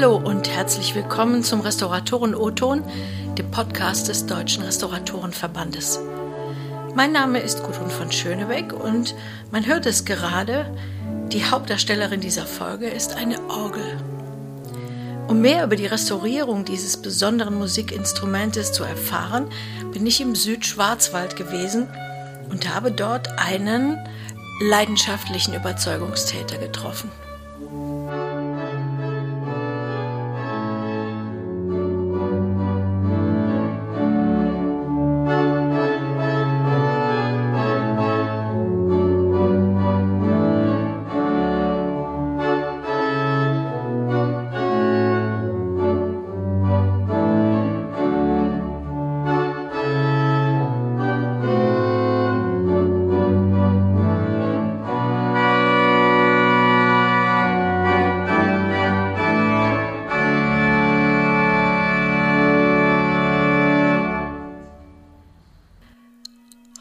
Hallo und herzlich willkommen zum Restauratoren O-Ton, dem Podcast des Deutschen Restauratorenverbandes. Mein Name ist Gudrun von Schönebeck und man hört es gerade, die Hauptdarstellerin dieser Folge ist eine Orgel. Um mehr über die Restaurierung dieses besonderen Musikinstrumentes zu erfahren, bin ich im Südschwarzwald gewesen und habe dort einen leidenschaftlichen Überzeugungstäter getroffen.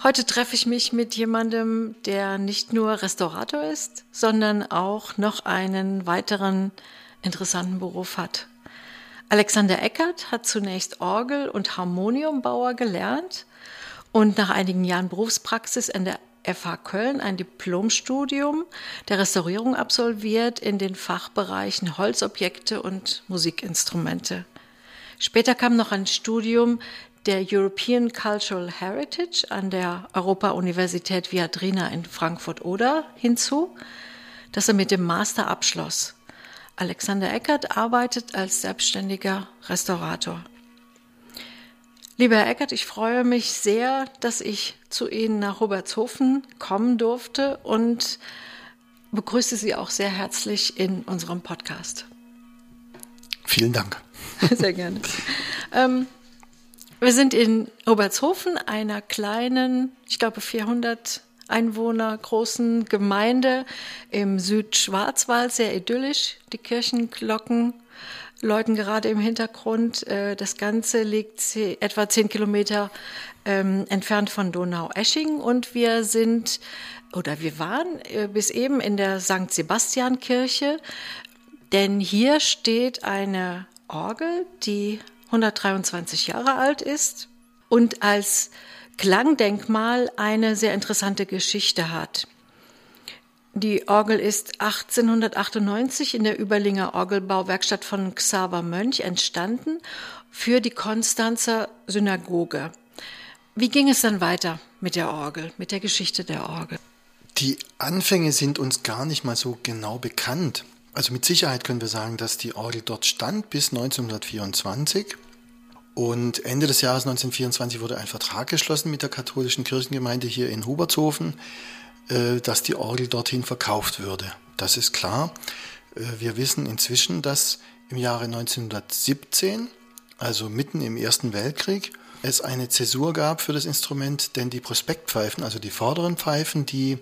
Heute treffe ich mich mit jemandem, der nicht nur Restaurator ist, sondern auch noch einen weiteren interessanten Beruf hat. Alexander Eckert hat zunächst Orgel- und Harmoniumbauer gelernt und nach einigen Jahren Berufspraxis in der FH Köln ein Diplomstudium der Restaurierung absolviert in den Fachbereichen Holzobjekte und Musikinstrumente. Später kam noch ein Studium der European Cultural Heritage an der Europa-Universität Viadrina in Frankfurt-Oder hinzu, das er mit dem Master abschloss. Alexander Eckert arbeitet als selbstständiger Restaurator. Lieber Herr Eckert, ich freue mich sehr, dass ich zu Ihnen nach Robertshofen kommen durfte und begrüße Sie auch sehr herzlich in unserem Podcast. Vielen Dank. Sehr gerne. ähm, wir sind in Obertshofen, einer kleinen, ich glaube 400 Einwohner großen Gemeinde im Südschwarzwald, sehr idyllisch. Die Kirchenglocken läuten gerade im Hintergrund. Äh, das Ganze liegt etwa zehn Kilometer ähm, entfernt von Donau-Esching und wir sind oder wir waren äh, bis eben in der St. Sebastian-Kirche, denn hier steht eine Orgel, die 123 Jahre alt ist und als Klangdenkmal eine sehr interessante Geschichte hat. Die Orgel ist 1898 in der Überlinger Orgelbauwerkstatt von Xaver Mönch entstanden für die Konstanzer Synagoge. Wie ging es dann weiter mit der Orgel, mit der Geschichte der Orgel? Die Anfänge sind uns gar nicht mal so genau bekannt. Also mit Sicherheit können wir sagen, dass die Orgel dort stand bis 1924. Und Ende des Jahres 1924 wurde ein Vertrag geschlossen mit der katholischen Kirchengemeinde hier in Hubertshofen, äh, dass die Orgel dorthin verkauft würde. Das ist klar. Äh, wir wissen inzwischen, dass im Jahre 1917, also mitten im Ersten Weltkrieg, es eine Zäsur gab für das Instrument, denn die Prospektpfeifen, also die vorderen Pfeifen, die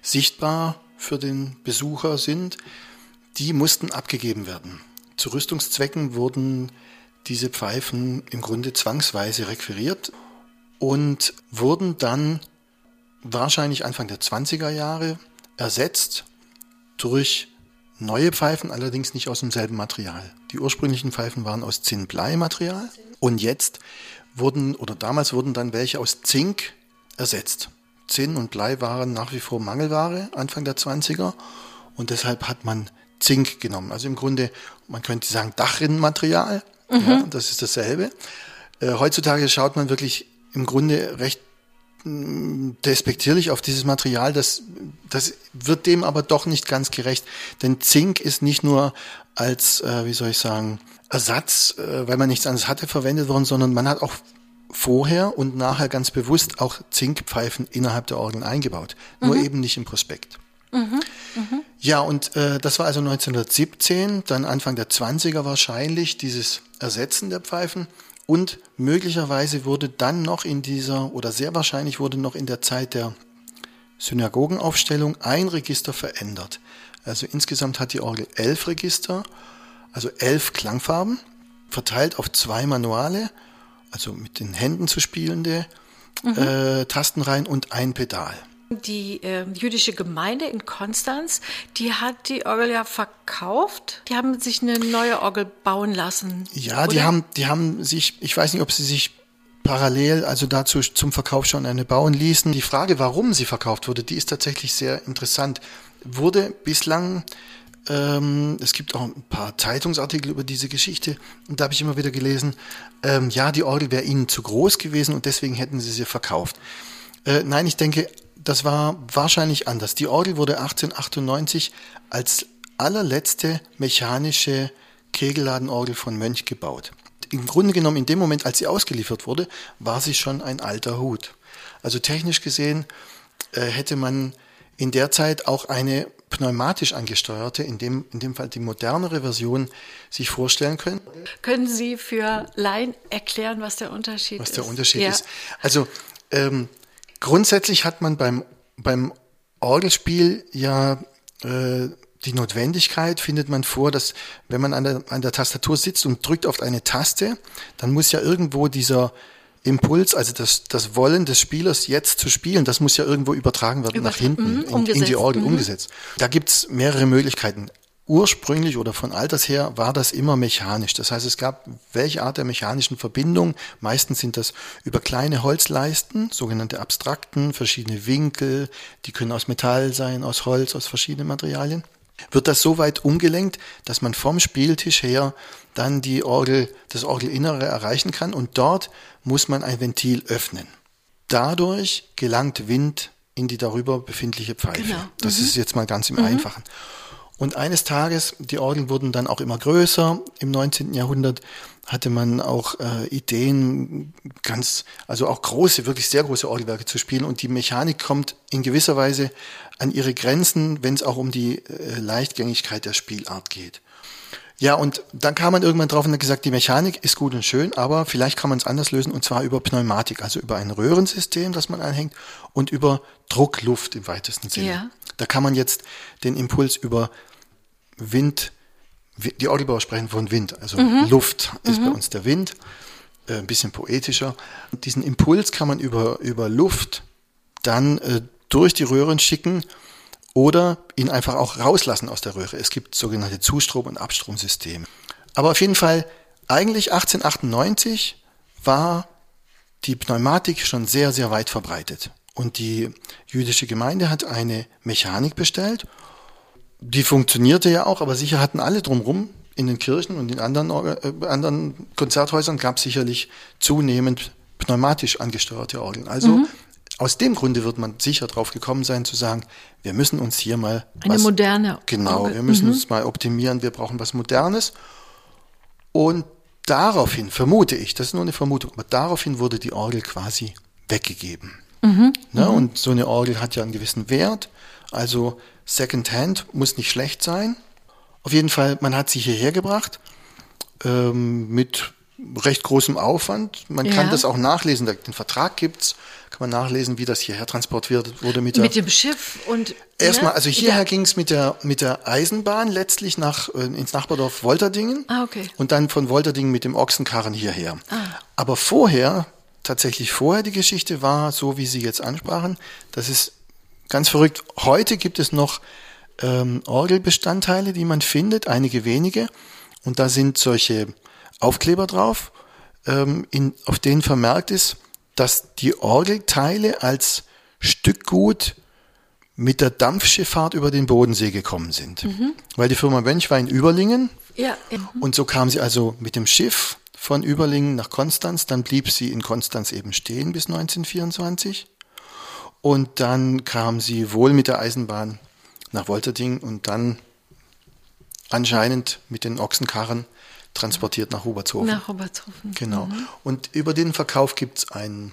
sichtbar für den Besucher sind, die mussten abgegeben werden. Zu Rüstungszwecken wurden diese Pfeifen im Grunde zwangsweise requiriert und wurden dann wahrscheinlich Anfang der 20er Jahre ersetzt durch neue Pfeifen, allerdings nicht aus demselben Material. Die ursprünglichen Pfeifen waren aus Zinn-Blei-Material und jetzt wurden oder damals wurden dann welche aus Zink ersetzt. Zinn und Blei waren nach wie vor Mangelware Anfang der 20er und deshalb hat man Zink genommen. Also im Grunde, man könnte sagen, Dachrinnenmaterial. Mhm. Ja, das ist dasselbe. Äh, heutzutage schaut man wirklich im Grunde recht mm, despektierlich auf dieses Material. Das, das wird dem aber doch nicht ganz gerecht. Denn Zink ist nicht nur als, äh, wie soll ich sagen, Ersatz, äh, weil man nichts anderes hatte, verwendet worden, sondern man hat auch vorher und nachher ganz bewusst auch Zinkpfeifen innerhalb der Orgeln eingebaut. Mhm. Nur eben nicht im Prospekt. Mhm, mh. Ja, und äh, das war also 1917, dann Anfang der 20er wahrscheinlich, dieses Ersetzen der Pfeifen. Und möglicherweise wurde dann noch in dieser, oder sehr wahrscheinlich wurde noch in der Zeit der Synagogenaufstellung ein Register verändert. Also insgesamt hat die Orgel elf Register, also elf Klangfarben, verteilt auf zwei Manuale, also mit den Händen zu spielende mhm. äh, Tastenreihen und ein Pedal. Die äh, jüdische Gemeinde in Konstanz, die hat die Orgel ja verkauft. Die haben sich eine neue Orgel bauen lassen. Ja, oder? die haben, die haben sich, ich weiß nicht, ob sie sich parallel also dazu zum Verkauf schon eine bauen ließen. Die Frage, warum sie verkauft wurde, die ist tatsächlich sehr interessant. Wurde bislang ähm, es gibt auch ein paar Zeitungsartikel über diese Geschichte und da habe ich immer wieder gelesen, ähm, ja, die Orgel wäre ihnen zu groß gewesen und deswegen hätten sie sie verkauft. Äh, nein, ich denke, das war wahrscheinlich anders. Die Orgel wurde 1898 als allerletzte mechanische Kegelladenorgel von Mönch gebaut. Im Grunde genommen, in dem Moment, als sie ausgeliefert wurde, war sie schon ein alter Hut. Also technisch gesehen äh, hätte man in der Zeit auch eine pneumatisch angesteuerte, in dem, in dem Fall die modernere Version, sich vorstellen können. Können Sie für Laien erklären, was der Unterschied was ist? Was der Unterschied ja. ist. Also ähm, grundsätzlich hat man beim, beim Orgelspiel ja äh, die Notwendigkeit findet man vor, dass wenn man an der, an der Tastatur sitzt und drückt auf eine Taste, dann muss ja irgendwo dieser Impuls, also das, das Wollen des Spielers jetzt zu spielen, das muss ja irgendwo übertragen werden Über nach hinten mh, in, in, die Orgel mhm. umgesetzt. Da gibt's mehrere Möglichkeiten. Ursprünglich oder von Alters her war das immer mechanisch. Das heißt, es gab welche Art der mechanischen Verbindung. Meistens sind das über kleine Holzleisten, sogenannte Abstrakten, verschiedene Winkel, die können aus Metall sein, aus Holz, aus verschiedenen Materialien wird das so weit umgelenkt, dass man vom Spieltisch her dann die Orgel, das Orgelinnere erreichen kann und dort muss man ein Ventil öffnen. Dadurch gelangt Wind in die darüber befindliche Pfeife. Genau. Das mhm. ist jetzt mal ganz im mhm. Einfachen. Und eines Tages, die Orgeln wurden dann auch immer größer. Im 19. Jahrhundert hatte man auch äh, Ideen, ganz, also auch große, wirklich sehr große Orgelwerke zu spielen. Und die Mechanik kommt in gewisser Weise an ihre Grenzen, wenn es auch um die äh, Leichtgängigkeit der Spielart geht. Ja, und dann kam man irgendwann drauf und hat gesagt, die Mechanik ist gut und schön, aber vielleicht kann man es anders lösen und zwar über Pneumatik, also über ein Röhrensystem, das man anhängt und über Druckluft im weitesten Sinne. Ja. Da kann man jetzt den Impuls über Wind, die Orgelbauer sprechen von Wind, also mhm. Luft ist mhm. bei uns der Wind, äh, ein bisschen poetischer. Und diesen Impuls kann man über, über Luft dann äh, durch die Röhren schicken oder ihn einfach auch rauslassen aus der Röhre. Es gibt sogenannte Zustrom- und Abstromsysteme. Aber auf jeden Fall, eigentlich 1898 war die Pneumatik schon sehr, sehr weit verbreitet. Und die jüdische Gemeinde hat eine Mechanik bestellt die funktionierte ja auch, aber sicher hatten alle drumrum in den Kirchen und in anderen, äh, anderen Konzerthäusern gab es sicherlich zunehmend pneumatisch angesteuerte Orgeln. Also mhm. aus dem Grunde wird man sicher drauf gekommen sein zu sagen, wir müssen uns hier mal eine was, moderne genau, Orgel. wir müssen mhm. uns mal optimieren, wir brauchen was Modernes und daraufhin vermute ich, das ist nur eine Vermutung, aber daraufhin wurde die Orgel quasi weggegeben. Mhm. Ne? Mhm. Und so eine Orgel hat ja einen gewissen Wert, also Secondhand muss nicht schlecht sein. Auf jeden Fall, man hat sie hierher gebracht ähm, mit recht großem Aufwand. Man ja. kann das auch nachlesen, den Vertrag gibt's, kann man nachlesen, wie das hierher transportiert wurde mit, der, mit dem Schiff und erstmal, ne? also hierher ja. ging es mit der mit der Eisenbahn letztlich nach äh, ins Nachbardorf Wolterdingen ah, okay. und dann von Wolterdingen mit dem Ochsenkarren hierher. Ah. Aber vorher tatsächlich vorher die Geschichte war so, wie Sie jetzt ansprachen, dass es Ganz verrückt. Heute gibt es noch ähm, Orgelbestandteile, die man findet, einige wenige. Und da sind solche Aufkleber drauf, ähm, in, auf denen vermerkt ist, dass die Orgelteile als Stückgut mit der Dampfschifffahrt über den Bodensee gekommen sind. Mhm. Weil die Firma Mönch war in Überlingen. Ja. Mhm. Und so kam sie also mit dem Schiff von Überlingen nach Konstanz. Dann blieb sie in Konstanz eben stehen bis 1924. Und dann kam sie wohl mit der Eisenbahn nach Wolterding und dann anscheinend mit den Ochsenkarren transportiert nach Hubertshofen. Nach Hubertshofen. Genau. Mhm. Und über den Verkauf gibt es einen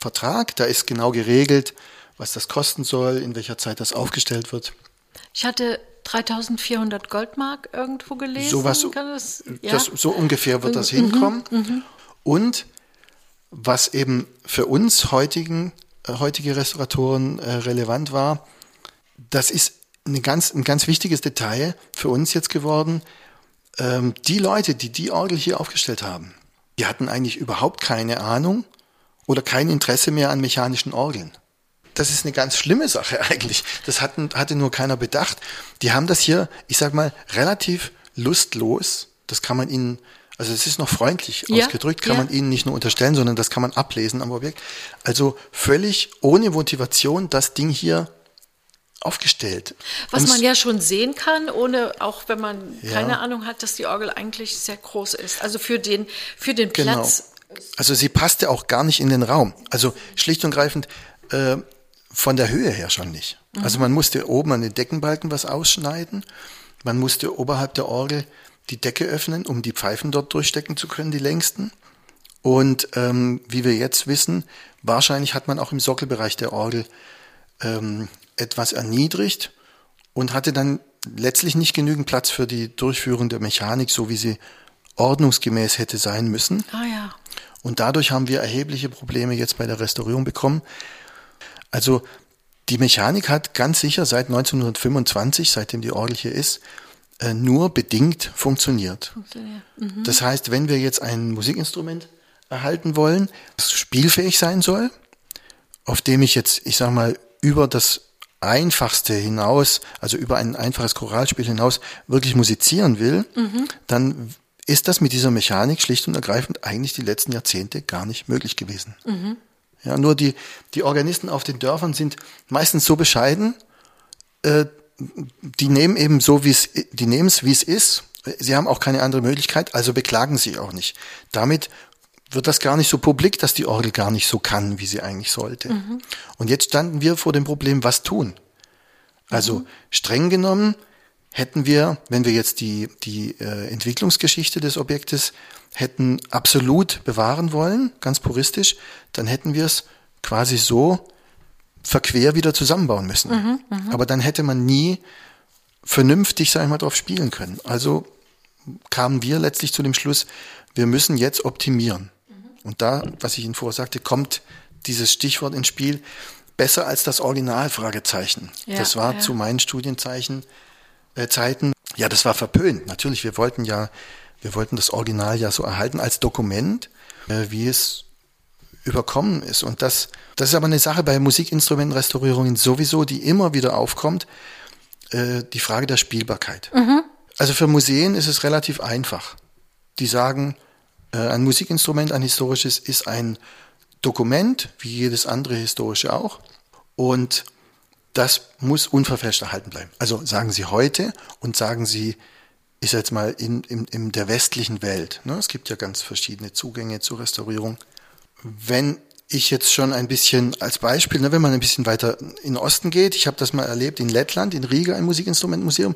Vertrag, da ist genau geregelt, was das kosten soll, in welcher Zeit das aufgestellt wird. Ich hatte 3400 Goldmark irgendwo gelesen. So, was, das, ja? das, so ungefähr wird das mhm, hinkommen. Mhm. Und was eben für uns heutigen heutige Restauratoren äh, relevant war. Das ist eine ganz, ein ganz wichtiges Detail für uns jetzt geworden. Ähm, die Leute, die die Orgel hier aufgestellt haben, die hatten eigentlich überhaupt keine Ahnung oder kein Interesse mehr an mechanischen Orgeln. das ist eine ganz schlimme Sache eigentlich. Das hatten, hatte nur keiner bedacht. Die haben das hier, ich sag mal, relativ lustlos. Das kann man ihnen, also es ist noch freundlich Ja, ausgedrückt, kann ja. man ihnen nicht nur unterstellen, sondern das kann man ablesen am Objekt. Also völlig ohne Motivation das Ding hier aufgestellt. Was Um's- man ja schon sehen kann, ohne auch wenn man Ja. keine Ahnung hat, dass die Orgel eigentlich sehr groß ist. Also für den, für den Genau. Platz. Also sie passte auch gar nicht in den Raum. Also schlicht und greifend äh, von der Höhe her schon nicht. Also man musste oben an den Deckenbalken was ausschneiden. Man musste oberhalb der Orgel die Decke öffnen, um die Pfeifen dort durchstecken zu können, die längsten. Und ähm, wie wir jetzt wissen, wahrscheinlich hat man auch im Sockelbereich der Orgel ähm, etwas erniedrigt und hatte dann letztlich nicht genügend Platz für die Durchführung der Mechanik, so wie sie ordnungsgemäß hätte sein müssen. Ah ja. Und dadurch haben wir erhebliche Probleme jetzt bei der Restaurierung bekommen. Also die Mechanik hat ganz sicher seit 1925, seitdem die Orgel hier ist, äh, nur bedingt funktioniert. Funktioniert. Das heißt, wenn wir jetzt ein Musikinstrument erhalten wollen, das spielfähig sein soll, auf dem ich jetzt, ich sag mal, über das Einfachste hinaus, also über ein einfaches Choralspiel hinaus, wirklich musizieren will, dann ist das mit dieser Mechanik schlicht und ergreifend eigentlich die letzten Jahrzehnte gar nicht möglich gewesen. Ja, nur die, die Organisten auf den Dörfern sind meistens so bescheiden, äh, die nehmen eben so, wie es, die nehmen es, wie es ist. Sie haben auch keine andere Möglichkeit, also beklagen sie auch nicht. Damit wird das gar nicht so publik, dass die Orgel gar nicht so kann, wie sie eigentlich sollte. Und jetzt standen wir vor dem Problem, was tun? Also streng genommen hätten wir, wenn wir jetzt die, die äh, Entwicklungsgeschichte des Objektes hätten absolut bewahren wollen, ganz puristisch, dann hätten wir es quasi so verquer wieder zusammenbauen müssen. Aber dann hätte man nie vernünftig, sag ich mal, drauf spielen können. Also kamen wir letztlich zu dem Schluss, wir müssen jetzt optimieren. Und da, was ich Ihnen vorher sagte, kommt dieses Stichwort ins Spiel, besser als das Original, Fragezeichen. Ja, das war ja. zu meinen Studienzeichen, äh, Zeiten, ja, das war verpönt. Natürlich, wir wollten ja, wir wollten das Original ja so erhalten als Dokument, äh, wie es überkommen ist. Und das, das ist aber eine Sache bei Musikinstrumentenrestaurierungen sowieso, die immer wieder aufkommt, äh, die Frage der Spielbarkeit. Also für Museen ist es relativ einfach. Die sagen, äh, ein Musikinstrument, ein historisches, ist ein Dokument, wie jedes andere historische auch. Und das muss unverfälscht erhalten bleiben. Also sagen Sie heute und sagen Sie, ich sag jetzt mal, in, in, in der westlichen Welt. Ne? Es gibt ja ganz verschiedene Zugänge zur Restaurierung. Wenn ich jetzt schon ein bisschen als Beispiel, ne, wenn man ein bisschen weiter in den Osten geht, ich habe das mal erlebt in Lettland, in Riga, ein Musikinstrumentenmuseum,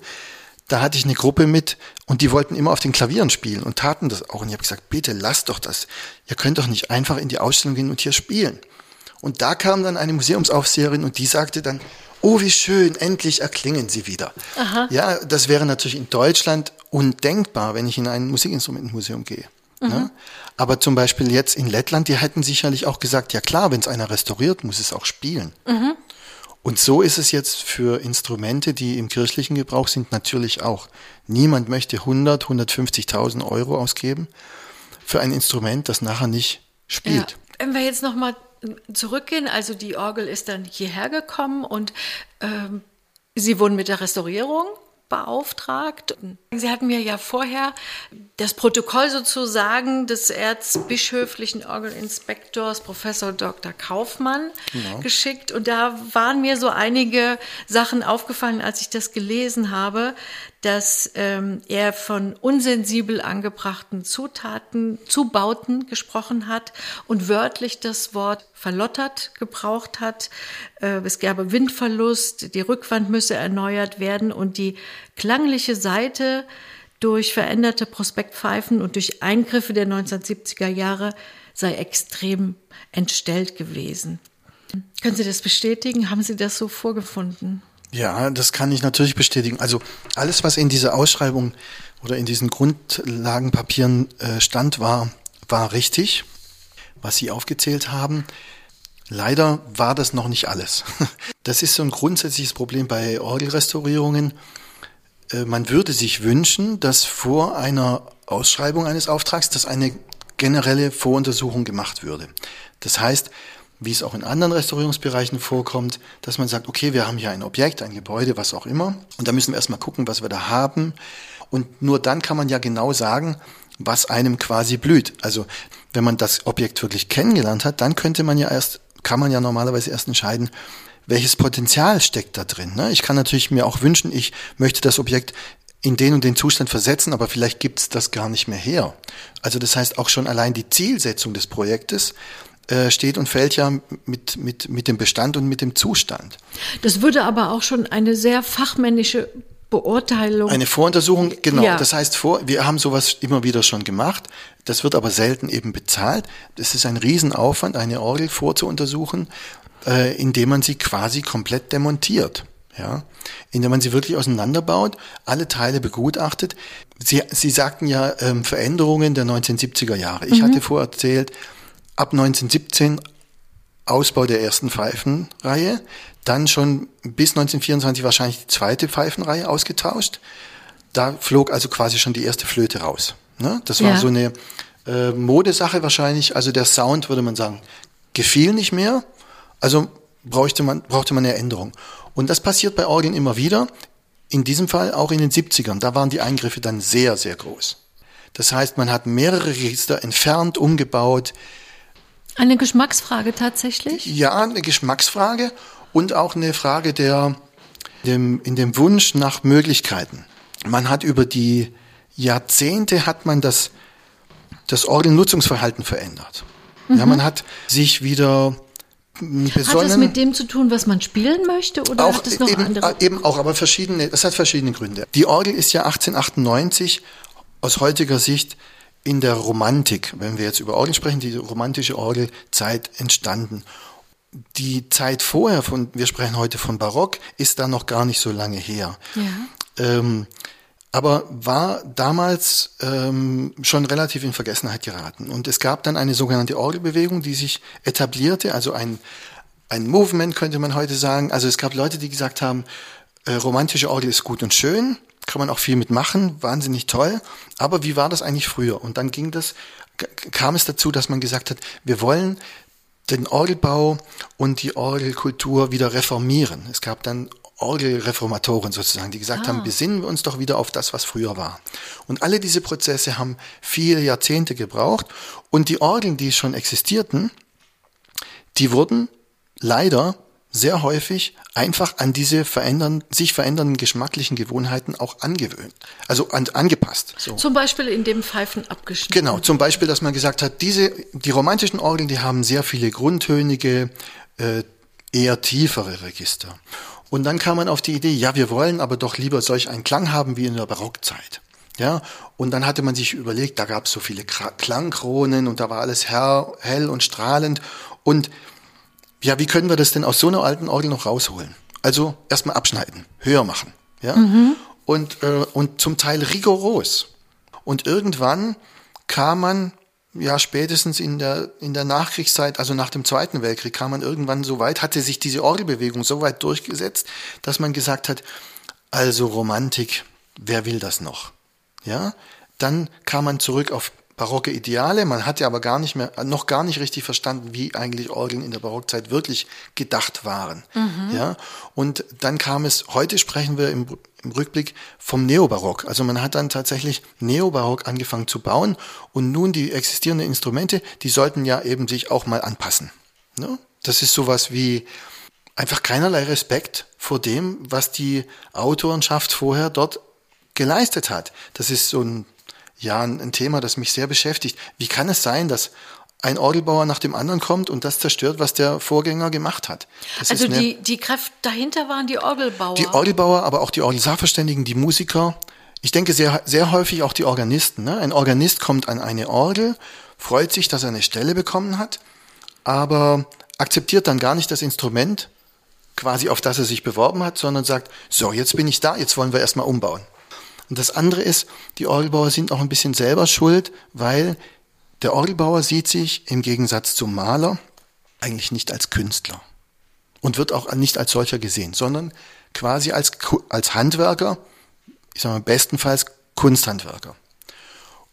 da hatte ich eine Gruppe mit und die wollten immer auf den Klavieren spielen und taten das auch. Und ich habe gesagt, bitte lasst doch das. Ihr könnt doch nicht einfach in die Ausstellung gehen und hier spielen. Und da kam dann eine Museumsaufseherin und die sagte dann, oh wie schön, endlich erklingen sie wieder. Ja, das wäre natürlich in Deutschland undenkbar, wenn ich in ein Musikinstrumentenmuseum gehe. Ne? Aber zum Beispiel jetzt in Lettland, die hätten sicherlich auch gesagt, ja klar, wenn es einer restauriert, muss es auch spielen. Und so ist es jetzt für Instrumente, die im kirchlichen Gebrauch sind, natürlich auch. Niemand möchte 100, 150.000 Euro ausgeben für ein Instrument, das nachher nicht spielt. Ja. Wenn wir jetzt nochmal zurückgehen, also die Orgel ist dann hierher gekommen und ähm, Sie wurden mit der Restaurierung beauftragt. Sie hatten mir ja vorher das Protokoll sozusagen des erzbischöflichen Orgelinspektors Professor Dr. Kaufmann geschickt und da waren mir so einige Sachen aufgefallen, als ich das gelesen habe, dass ähm, er von unsensibel angebrachten Zutaten, Zubauten gesprochen hat und wörtlich das Wort verlottert gebraucht hat. Äh, es gäbe Windverlust, die Rückwand müsse erneuert werden und die klangliche Seite durch veränderte Prospektpfeifen und durch Eingriffe der 1970er Jahre sei extrem entstellt gewesen. Können Sie das bestätigen? Haben Sie das so vorgefunden? Ja, das kann ich natürlich bestätigen. Also alles, was in dieser Ausschreibung oder in diesen Grundlagenpapieren äh, stand, war, war richtig, was Sie aufgezählt haben. Leider war das noch nicht alles. Das ist so ein grundsätzliches Problem bei Orgelrestaurierungen. Äh, Man würde sich wünschen, dass vor einer Ausschreibung eines Auftrags, dass eine generelle Voruntersuchung gemacht würde. Das heißt, wie es auch in anderen Restaurierungsbereichen vorkommt, dass man sagt, okay, wir haben hier ein Objekt, ein Gebäude, was auch immer, und da müssen wir erstmal gucken, was wir da haben. Und nur dann kann man ja genau sagen, was einem quasi blüht. Also wenn man das Objekt wirklich kennengelernt hat, dann könnte man ja erst, kann man ja normalerweise erst entscheiden, welches Potenzial steckt da drin. Ne? Ich kann natürlich mir auch wünschen, ich möchte das Objekt in den und den Zustand versetzen, aber vielleicht gibt es das gar nicht mehr her. Also das heißt auch schon allein die Zielsetzung des Projektes äh, steht und fällt ja mit, mit, mit dem Bestand und mit dem Zustand. Das würde aber auch schon eine sehr fachmännische Beurteilung. Eine Voruntersuchung, genau. Ja. Das heißt, vor, wir haben sowas immer wieder schon gemacht. Das wird aber selten eben bezahlt. Das ist ein Riesenaufwand, eine Orgel vorzuuntersuchen, äh, indem man sie quasi komplett demontiert ja, indem man sie wirklich auseinanderbaut, alle Teile begutachtet. Sie, Sie sagten ja ähm, Veränderungen der 1970er Jahre. Ich mhm. hatte vorerzählt, ab 1917 Ausbau der ersten Pfeifenreihe, dann schon bis 1924 wahrscheinlich die zweite Pfeifenreihe ausgetauscht. Da flog also quasi schon die erste Flöte raus. Ne? Das war ja. so eine äh, Modesache wahrscheinlich. Also der Sound, würde man sagen, gefiel nicht mehr. Also brauchte man, brauchte man eine Änderung. Und das passiert bei Orgeln immer wieder. In diesem Fall auch in den 70ern. Da waren die Eingriffe dann sehr, sehr groß. Das heißt, man hat mehrere Register entfernt, umgebaut. Eine Geschmacksfrage tatsächlich? Ja, eine Geschmacksfrage und auch eine Frage der, dem, in dem Wunsch nach Möglichkeiten. Man hat über die Jahrzehnte hat man das, das Orgelnutzungsverhalten verändert. Mhm. Ja, man hat sich wieder besonnen. Hat das mit dem zu tun, was man spielen möchte, oder auch, hat es noch eben, andere? Eben auch, aber verschiedene. Das hat verschiedene Gründe. Die Orgel ist ja 1898 aus heutiger Sicht in der Romantik, wenn wir jetzt über Orgel sprechen, die romantische Orgelzeit entstanden. Die Zeit vorher, von, wir sprechen heute von Barock, ist da noch gar nicht so lange her. Ja. Ähm, aber war damals ähm, schon relativ in Vergessenheit geraten. Und es gab dann eine sogenannte Orgelbewegung, die sich etablierte, also ein, ein Movement könnte man heute sagen. Also es gab Leute, die gesagt haben, äh, romantische Orgel ist gut und schön, kann man auch viel mitmachen, wahnsinnig toll. Aber wie war das eigentlich früher? Und dann ging das, kam es dazu, dass man gesagt hat, wir wollen den Orgelbau und die Orgelkultur wieder reformieren. Es gab dann Orgelreformatoren sozusagen, die gesagt ah. haben, besinnen wir uns doch wieder auf das, was früher war. Und alle diese Prozesse haben viele Jahrzehnte gebraucht und die Orgeln, die schon existierten, die wurden leider sehr häufig einfach an diese verändern, sich verändernden geschmacklichen Gewohnheiten auch angewöhnt, also an, angepasst. So. Zum Beispiel in dem Pfeifen abgeschnitten. Genau, zum Beispiel, dass man gesagt hat, diese, die romantischen Orgeln, die haben sehr viele grundtönige, äh, eher tiefere Register. Und dann kam man auf die Idee, ja, wir wollen aber doch lieber solch einen Klang haben wie in der Barockzeit. Ja, und dann hatte man sich überlegt, da gab es so viele Klangkronen und da war alles hell, hell und strahlend. Und ja, wie können wir das denn aus so einer alten Orgel noch rausholen? Also erstmal abschneiden, höher machen. Ja, mhm. und, äh, und zum Teil rigoros. Und irgendwann kam man ja, spätestens in der, in der Nachkriegszeit, also nach dem Zweiten Weltkrieg, kam man irgendwann so weit, hatte sich diese Orgelbewegung so weit durchgesetzt, dass man gesagt hat, also Romantik, wer will das noch? Ja, dann kam man zurück auf barocke Ideale. Man hatte aber gar nicht mehr, noch gar nicht richtig verstanden, wie eigentlich Orgeln in der Barockzeit wirklich gedacht waren. Mhm. Ja, und dann kam es, heute sprechen wir im, im Rückblick vom Neobarock. Also man hat dann tatsächlich Neobarock angefangen zu bauen und nun die existierenden Instrumente, die sollten ja eben sich auch mal anpassen. Ne? Das ist sowas wie einfach keinerlei Respekt vor dem, was die Autorenschaft vorher dort geleistet hat. Das ist so ein ja ein, ein Thema, das mich sehr beschäftigt. Wie kann es sein, dass ein Orgelbauer nach dem anderen kommt und das zerstört, was der Vorgänger gemacht hat. Das also die, die Kräfte dahinter waren die Orgelbauer. Die Orgelbauer, aber auch die Orgelsachverständigen, die Musiker. Ich denke sehr, sehr häufig auch die Organisten. Ne? Ein Organist kommt an eine Orgel, freut sich, dass er eine Stelle bekommen hat, aber akzeptiert dann gar nicht das Instrument, quasi auf das er sich beworben hat, sondern sagt, so, jetzt bin ich da, jetzt wollen wir erstmal umbauen. Und das andere ist, die Orgelbauer sind auch ein bisschen selber schuld, weil der Orgelbauer sieht sich im Gegensatz zum Maler eigentlich nicht als Künstler und wird auch nicht als solcher gesehen, sondern quasi als, als Handwerker, ich sage mal bestenfalls Kunsthandwerker.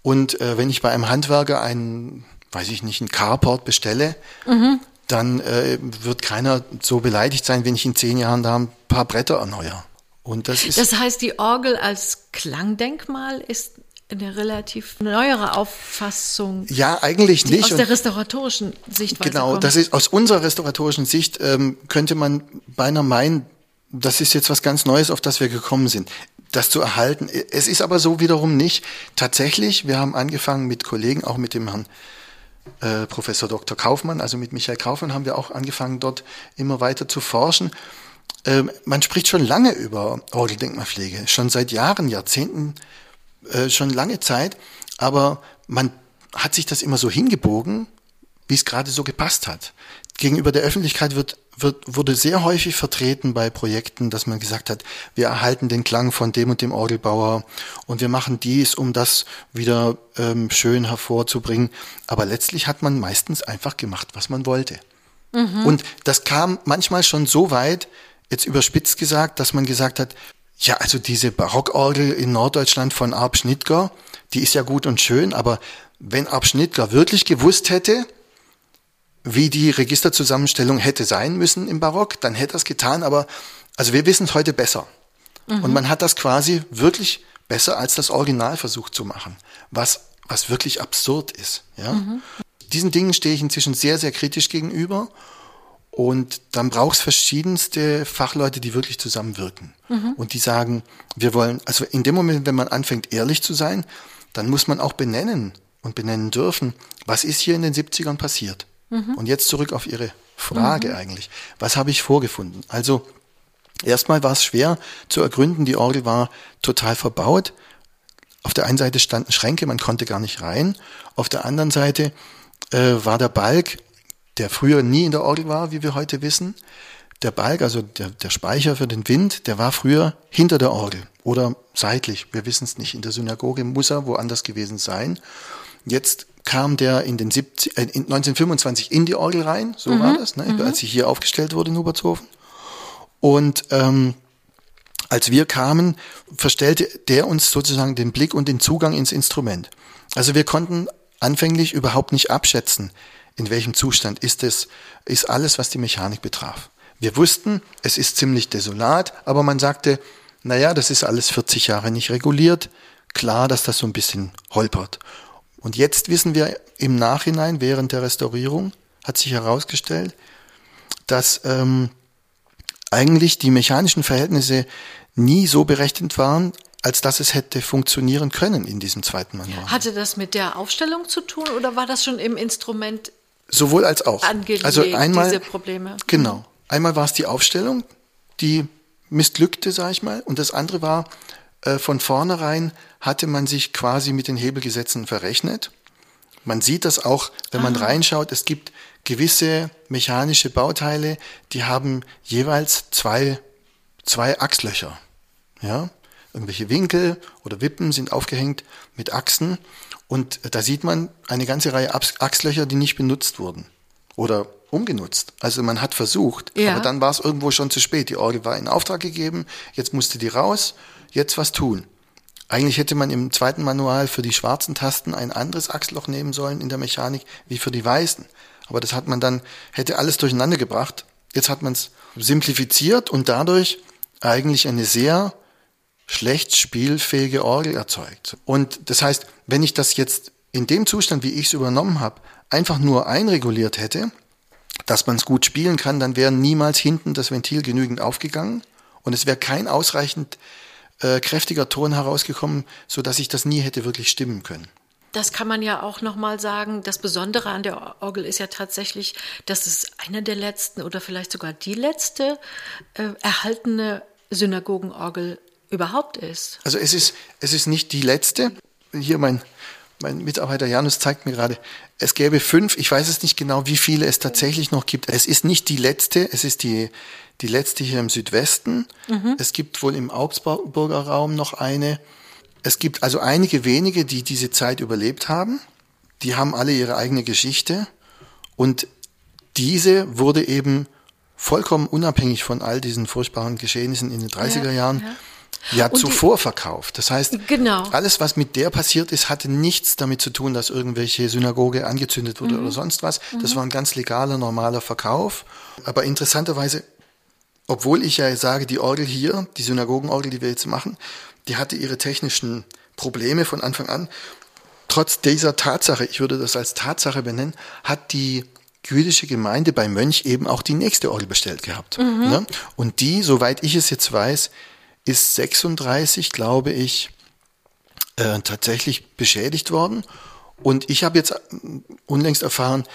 Und äh, wenn ich bei einem Handwerker einen, weiß ich nicht, einen Carport bestelle, mhm. dann äh, wird keiner so beleidigt sein, wenn ich in zehn Jahren da ein paar Bretter erneuere. Und das ist. Das heißt, die Orgel als Klangdenkmal ist eine relativ neuere Auffassung. Ja, eigentlich nicht. Aus der restauratorischen Sichtweise. Genau, kommt. das ist aus unserer restauratorischen Sicht ähm, könnte man beinahe meinen, das ist jetzt was ganz Neues, auf das wir gekommen sind. Das zu erhalten. Es ist aber so wiederum nicht. Tatsächlich, wir haben angefangen mit Kollegen, auch mit dem Herrn äh, Professor Dr. Kaufmann, also mit Michael Kaufmann haben wir auch angefangen, dort immer weiter zu forschen. Ähm, man spricht schon lange über Orgeldenkmalpflege, schon seit Jahren, Jahrzehnten, äh, schon lange Zeit, aber man hat sich das immer so hingebogen, wie es gerade so gepasst hat. Gegenüber der Öffentlichkeit wird, wird, wurde sehr häufig vertreten bei Projekten, dass man gesagt hat, wir erhalten den Klang von dem und dem Orgelbauer und wir machen dies, um das wieder ähm, schön hervorzubringen. Aber letztlich hat man meistens einfach gemacht, was man wollte. Mhm. Und das kam manchmal schon so weit, jetzt überspitzt gesagt, dass man gesagt hat, ja, also diese Barockorgel in Norddeutschland von Arp Schnittger, die ist ja gut und schön, aber wenn Arp Schnittger wirklich gewusst hätte, wie die Registerzusammenstellung hätte sein müssen im Barock, dann hätte er es getan, aber also wir wissen es heute besser. Mhm. Und man hat das quasi wirklich besser als das Original versucht zu machen, was, was wirklich absurd ist. Ja? Mhm. Diesen Dingen stehe ich inzwischen sehr, sehr kritisch gegenüber. Und dann braucht es verschiedenste Fachleute, die wirklich zusammenwirken. Mhm. Und die sagen, wir wollen, also in dem Moment, wenn man anfängt, ehrlich zu sein, dann muss man auch benennen und benennen dürfen, was ist hier in den 70ern passiert. Mhm. Und jetzt zurück auf Ihre Frage mhm. eigentlich. Was habe ich vorgefunden? Also, erstmal war es schwer zu ergründen, die Orgel war total verbaut. Auf der einen Seite standen Schränke, man konnte gar nicht rein. Auf der anderen Seite äh, war der Balk, der früher nie in der Orgel war, wie wir heute wissen. Der Balk, also der, der Speicher für den Wind, der war früher hinter der Orgel oder seitlich. Wir wissen es nicht. In der Synagoge muss er woanders gewesen sein. Jetzt kam der in den 70, äh, in 1925 in die Orgel rein, so mhm. war das, ne, mhm. als sie hier aufgestellt wurde in Hubertshofen. Und ähm, als wir kamen, verstellte der uns sozusagen den Blick und den Zugang ins Instrument. Also wir konnten anfänglich überhaupt nicht abschätzen, in welchem Zustand ist es, ist alles, was die Mechanik betraf. Wir wussten, es ist ziemlich desolat, aber man sagte, naja, das ist alles 40 Jahre nicht reguliert, klar, dass das so ein bisschen holpert. Und jetzt wissen wir im Nachhinein, während der Restaurierung, hat sich herausgestellt, dass ähm, eigentlich die mechanischen Verhältnisse nie so berechnet waren, als dass es hätte funktionieren können in diesem zweiten Manual. Hatte das mit der Aufstellung zu tun oder war das schon im Instrument sowohl als auch? Angelegt, also einmal diese Probleme. Genau. Einmal war es die Aufstellung, die missglückte, sag ich mal, und das andere war äh, von vornherein hatte man sich quasi mit den Hebelgesetzen verrechnet. Man sieht das auch, wenn man ah. reinschaut. Es gibt gewisse mechanische Bauteile, die haben jeweils zwei, zwei Achslöcher. Ja, irgendwelche Winkel oder Wippen sind aufgehängt mit Achsen. Und da sieht man eine ganze Reihe Achslöcher, die nicht benutzt wurden oder umgenutzt. Also man hat versucht, ja. aber dann war es irgendwo schon zu spät. Die Orgel war in Auftrag gegeben, jetzt musste die raus, jetzt was tun. Eigentlich hätte man im zweiten Manual für die schwarzen Tasten ein anderes Achsloch nehmen sollen in der Mechanik wie für die weißen. Aber das hat man dann, hätte alles durcheinander gebracht. Jetzt hat man es simplifiziert und dadurch eigentlich eine sehr schlecht spielfähige Orgel erzeugt. Und das heißt, wenn ich das jetzt in dem Zustand, wie ich es übernommen habe, einfach nur einreguliert hätte, dass man es gut spielen kann, dann wäre niemals hinten das Ventil genügend aufgegangen und es wäre kein ausreichend äh, kräftiger Ton herausgekommen, so dass ich das nie hätte wirklich stimmen können. Das kann man ja auch nochmal sagen. Das Besondere an der Orgel ist ja tatsächlich, dass es eine der letzten oder vielleicht sogar die letzte äh, erhaltene Synagogenorgel überhaupt ist. Also es ist, es ist nicht die letzte. Hier mein, mein Mitarbeiter Janus zeigt mir gerade, es gäbe fünf, ich weiß es nicht genau, wie viele es tatsächlich noch gibt. Es ist nicht die letzte, es ist die, die letzte hier im Südwesten. Mhm. Es gibt wohl im Augsburger Raum noch eine. Es gibt also einige wenige, die diese Zeit überlebt haben. Die haben alle ihre eigene Geschichte. Und diese wurde eben vollkommen unabhängig von all diesen furchtbaren Geschehnissen in den 30er Jahren, ja, ja. Ja Und die- zuvor verkauft. Das heißt, Genau. alles, was mit der passiert ist, hatte nichts damit zu tun, dass irgendwelche Synagoge angezündet wurde Mhm. oder sonst was. Das war ein ganz legaler, normaler Verkauf. Aber interessanterweise, obwohl ich ja sage, die Orgel hier, die Synagogenorgel, die wir jetzt machen, die hatte ihre technischen Probleme von Anfang an. Trotz dieser Tatsache, ich würde das als Tatsache benennen, hat die jüdische Gemeinde bei Mönch eben auch die nächste Orgel bestellt gehabt. Ne? Und die, soweit ich es jetzt weiß, ist 36, glaube ich, äh, tatsächlich beschädigt worden. Und ich habe jetzt äh, unlängst erfahren,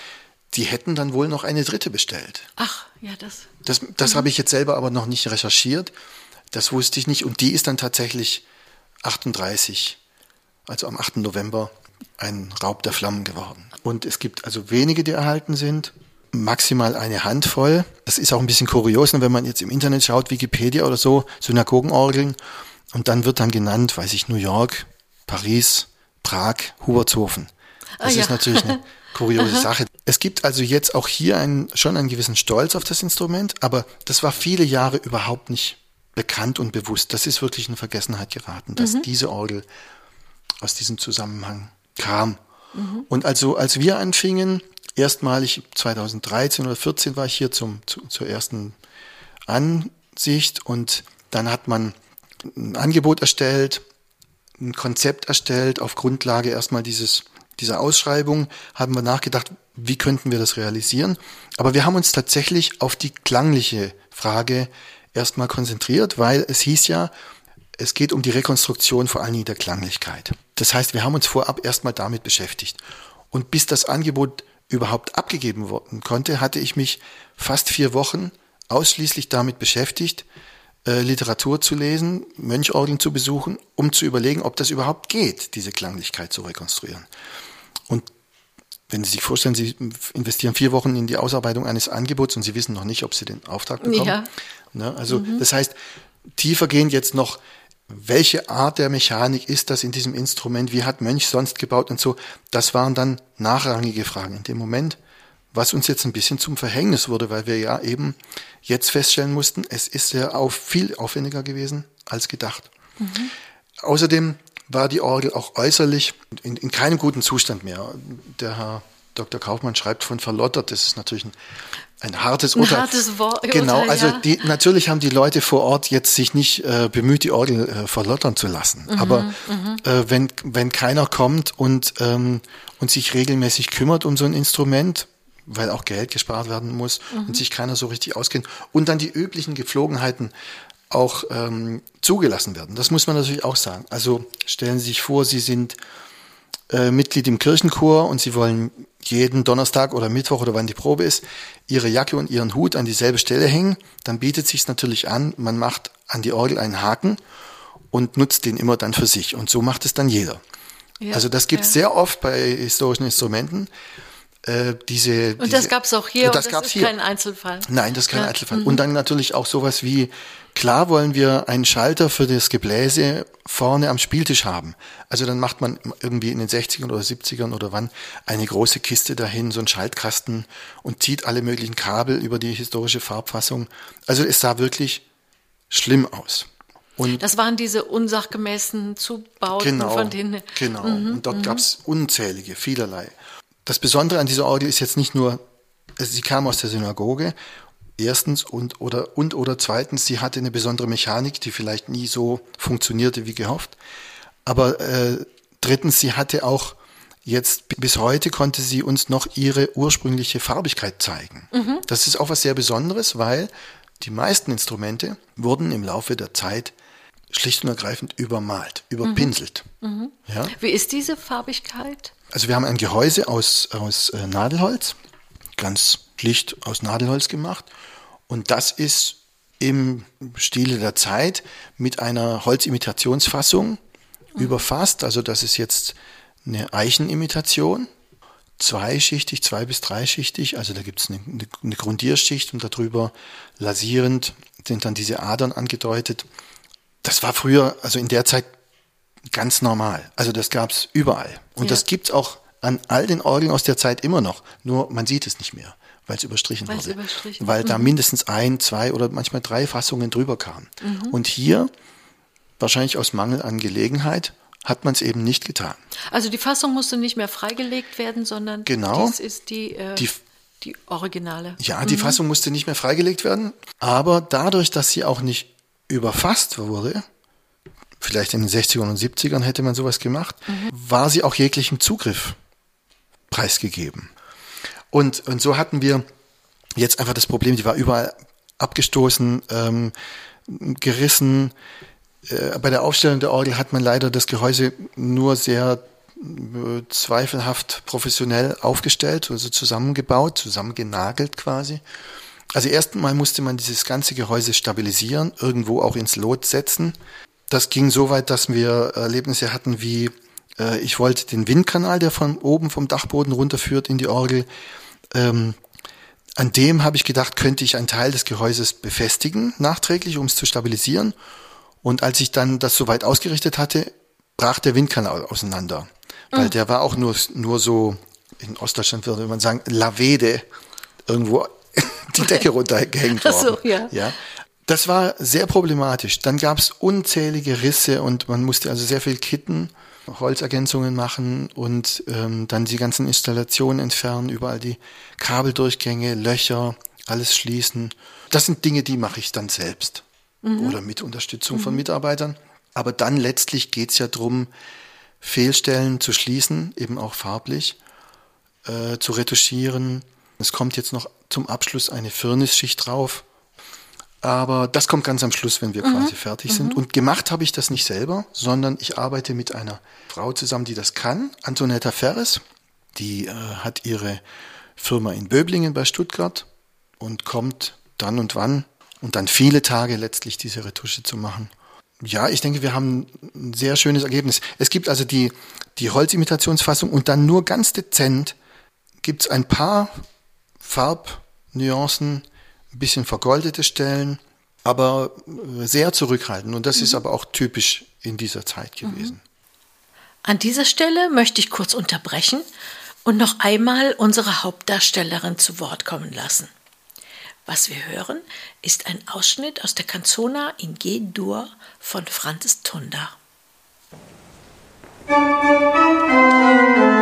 die hätten dann wohl noch eine dritte bestellt. Ach, ja, das. Das, das habe ich jetzt selber aber noch nicht recherchiert. Das wusste ich nicht. Und die ist dann tatsächlich 38, also am 8. November, ein Raub der Flammen geworden. Und es gibt also wenige, die erhalten sind. Maximal eine Handvoll. Das ist auch ein bisschen kurios, ne, wenn man jetzt im Internet schaut, Wikipedia oder so, Synagogenorgeln. Und dann wird dann genannt, weiß ich, New York, Paris, Prag, Hubertshofen. Das Ah, ja. ist natürlich eine kuriose Sache. Es gibt also jetzt auch hier einen, schon einen gewissen Stolz auf das Instrument, aber das war viele Jahre überhaupt nicht bekannt und bewusst. Das ist wirklich in Vergessenheit geraten, dass diese Orgel aus diesem Zusammenhang kam. Und also als wir anfingen, erstmalig 2013 oder 14 war ich hier zum, zu, zur ersten Ansicht und dann hat man ein Angebot erstellt, ein Konzept erstellt auf Grundlage erstmal dieses, dieser Ausschreibung, haben wir nachgedacht, wie könnten wir das realisieren. Aber wir haben uns tatsächlich auf die klangliche Frage erstmal konzentriert, weil es hieß ja, es geht um die Rekonstruktion vor allen Dingen der Klanglichkeit. Das heißt, wir haben uns vorab erstmal damit beschäftigt. Und bis das Angebot überhaupt abgegeben worden konnte, hatte ich mich fast vier Wochen ausschließlich damit beschäftigt, äh, Literatur zu lesen, Mönchorgeln zu besuchen, um zu überlegen, ob das überhaupt geht, diese Klanglichkeit zu rekonstruieren. Und wenn Sie sich vorstellen, Sie investieren vier Wochen in die Ausarbeitung eines Angebots und Sie wissen noch nicht, ob Sie den Auftrag bekommen. Ja. Ne? Also das heißt, tiefergehend jetzt noch, welche Art der Mechanik ist das in diesem Instrument, wie hat Mönch sonst gebaut und so, das waren dann nachrangige Fragen in dem Moment, was uns jetzt ein bisschen zum Verhängnis wurde, weil wir ja eben jetzt feststellen mussten, es ist sehr auf, viel aufwendiger gewesen als gedacht. Außerdem war die Orgel auch äußerlich in, in keinem guten Zustand mehr. Der Herr Dr. Kaufmann schreibt von verlottert, das ist natürlich ein, ein hartes Ein Urteil. hartes Wort- Genau, Urteil, also ja. die, natürlich haben die Leute vor Ort jetzt sich nicht äh, bemüht, die Orgel äh, verlottern zu lassen. Mhm, Aber äh, wenn, wenn keiner kommt und, ähm, und sich regelmäßig kümmert um so ein Instrument, weil auch Geld gespart werden muss Mhm. und sich keiner so richtig auskennt und dann die üblichen Gepflogenheiten auch ähm, zugelassen werden. Das muss man natürlich auch sagen. Also stellen Sie sich vor, Sie sind äh, Mitglied im Kirchenchor und Sie wollen jeden Donnerstag oder Mittwoch oder wann die Probe ist, Ihre Jacke und Ihren Hut an dieselbe Stelle hängen, dann bietet sich natürlich an, man macht an die Orgel einen Haken und nutzt den immer dann für sich. Und so macht es dann jeder. Ja, also das gibt es ja. sehr oft bei historischen Instrumenten. Äh, diese, Und das gab es auch hier. Das und gab's ist hier. kein Einzelfall. Nein, das ist kein Ja. Mhm. Einzelfall. Und dann natürlich auch sowas wie, klar wollen wir einen Schalter für das Gebläse vorne am Spieltisch haben. Also dann macht man irgendwie in den 60ern oder 70ern oder wann eine große Kiste dahin, so einen Schaltkasten und zieht alle möglichen Kabel über die historische Farbfassung. Also es sah wirklich schlimm aus. Und Das waren diese unsachgemäßen Zubauten Genau, von denen. genau. Mhm, und dort gab es unzählige, vielerlei. Das Besondere an dieser Orgel ist jetzt nicht nur, also sie kam aus der Synagoge, erstens und oder und oder zweitens, sie hatte eine besondere Mechanik, die vielleicht nie so funktionierte wie gehofft. Aber äh, drittens, sie hatte auch jetzt bis heute konnte sie uns noch ihre ursprüngliche Farbigkeit zeigen. Das ist auch was sehr Besonderes, weil die meisten Instrumente wurden im Laufe der Zeit schlicht und ergreifend übermalt, überpinselt. Ja? Wie ist diese Farbigkeit? Also wir haben ein Gehäuse aus, aus äh, Nadelholz, ganz schlicht aus Nadelholz gemacht. Und das ist im Stile der Zeit mit einer Holzimitationsfassung überfasst. Also das ist jetzt eine Eichenimitation, zweischichtig, zwei- bis dreischichtig. Also da gibt es eine, eine, Grundierschicht und darüber lasierend sind dann diese Adern angedeutet. Das war früher, also in der Zeit ganz normal. Also das gab es überall. Und Ja. das gibt's auch an all den Orgeln aus der Zeit immer noch. Nur man sieht es nicht mehr, weil es überstrichen Weil's wurde. überstrichen- Weil da mindestens ein, zwei oder manchmal drei Fassungen drüber kamen. Und hier wahrscheinlich aus Mangel an Gelegenheit, hat man es eben nicht getan. Also die Fassung musste nicht mehr freigelegt werden, sondern genau, dies ist die, äh, die, die, Originale. Ja, die mhm. Fassung musste nicht mehr freigelegt werden, aber dadurch, dass sie auch nicht überfasst wurde, vielleicht in den 60ern und 70ern hätte man sowas gemacht, mhm. war sie auch jeglichem Zugriff preisgegeben. Und, und so hatten wir jetzt einfach das Problem, die war überall abgestoßen, ähm, gerissen. Äh, bei der Aufstellung der Orgel hat man leider das Gehäuse nur sehr äh, zweifelhaft professionell aufgestellt, also zusammengebaut, zusammengenagelt quasi. Also erstmal musste man dieses ganze Gehäuse stabilisieren, irgendwo auch ins Lot setzen. Das ging so weit, dass wir Erlebnisse hatten wie, äh, ich wollte den Windkanal, der von oben vom Dachboden runterführt in die Orgel, ähm, an dem habe ich gedacht, könnte ich einen Teil des Gehäuses befestigen, nachträglich, um es zu stabilisieren. Und als ich dann das soweit ausgerichtet hatte, brach der Windkanal auseinander. Weil mhm. der war auch nur, nur so, in Ostdeutschland würde man sagen, Lavede, irgendwo die Decke runtergehängt worden. So, ja. ja. Das war sehr problematisch. Dann gab es unzählige Risse und man musste also sehr viel kitten Holzergänzungen machen und ähm, dann die ganzen Installationen entfernen, überall die Kabeldurchgänge, Löcher, alles schließen. Das sind Dinge, die mache ich dann selbst mhm. oder mit Unterstützung mhm. von Mitarbeitern. Aber dann letztlich geht es ja darum, Fehlstellen zu schließen, eben auch farblich, äh, zu retuschieren. Es kommt jetzt noch zum Abschluss eine Firnisschicht drauf aber das kommt ganz am Schluss, wenn wir mhm. quasi fertig mhm. sind. Und gemacht habe ich das nicht selber, sondern ich arbeite mit einer Frau zusammen, die das kann, Antonetta Ferres. Die äh, hat ihre Firma in Böblingen bei Stuttgart und kommt dann und wann und dann viele Tage letztlich diese Retusche zu machen. Ja, ich denke, wir haben ein sehr schönes Ergebnis. Es gibt also die, die Holzimitationsfassung und dann nur ganz dezent gibt es ein paar Farbnuancen, ein bisschen vergoldete Stellen, aber sehr zurückhaltend. Und das mhm. ist aber auch typisch in dieser Zeit mhm. gewesen. An dieser Stelle möchte ich kurz unterbrechen und noch einmal unsere Hauptdarstellerin zu Wort kommen lassen. Was wir hören, ist ein Ausschnitt aus der Canzona in G-Dur von Franz Tunda. Das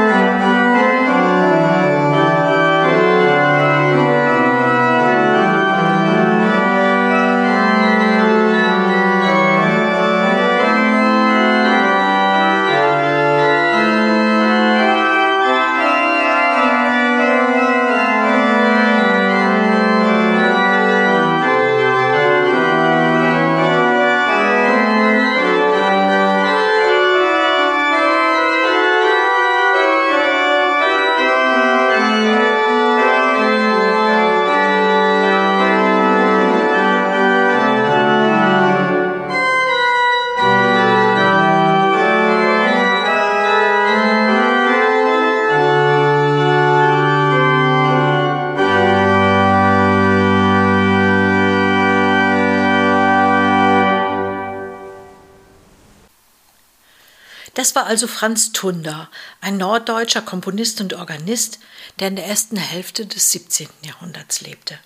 also Franz Tunder, ein norddeutscher Komponist und Organist, der in der ersten Hälfte des 17. Jahrhunderts lebte.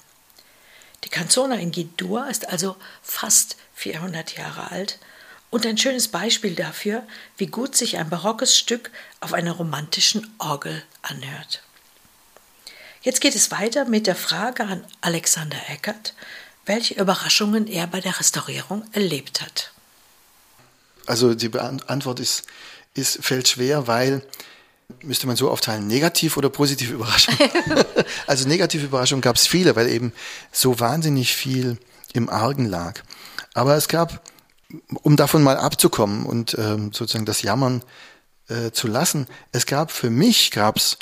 Die Canzona in G-Dur ist also fast 400 Jahre alt und ein schönes Beispiel dafür, wie gut sich ein barockes Stück auf einer romantischen Orgel anhört. Jetzt geht es weiter mit der Frage an Alexander Eckert, welche Überraschungen er bei der Restaurierung erlebt hat. Also die Antwort ist, ist, fällt schwer, weil müsste man so aufteilen, negativ oder positive Überraschung. also negative Überraschungen gab es viele, weil eben so wahnsinnig viel im Argen lag. Aber es gab, um davon mal abzukommen und ähm, sozusagen das Jammern äh, zu lassen, es gab für mich gab's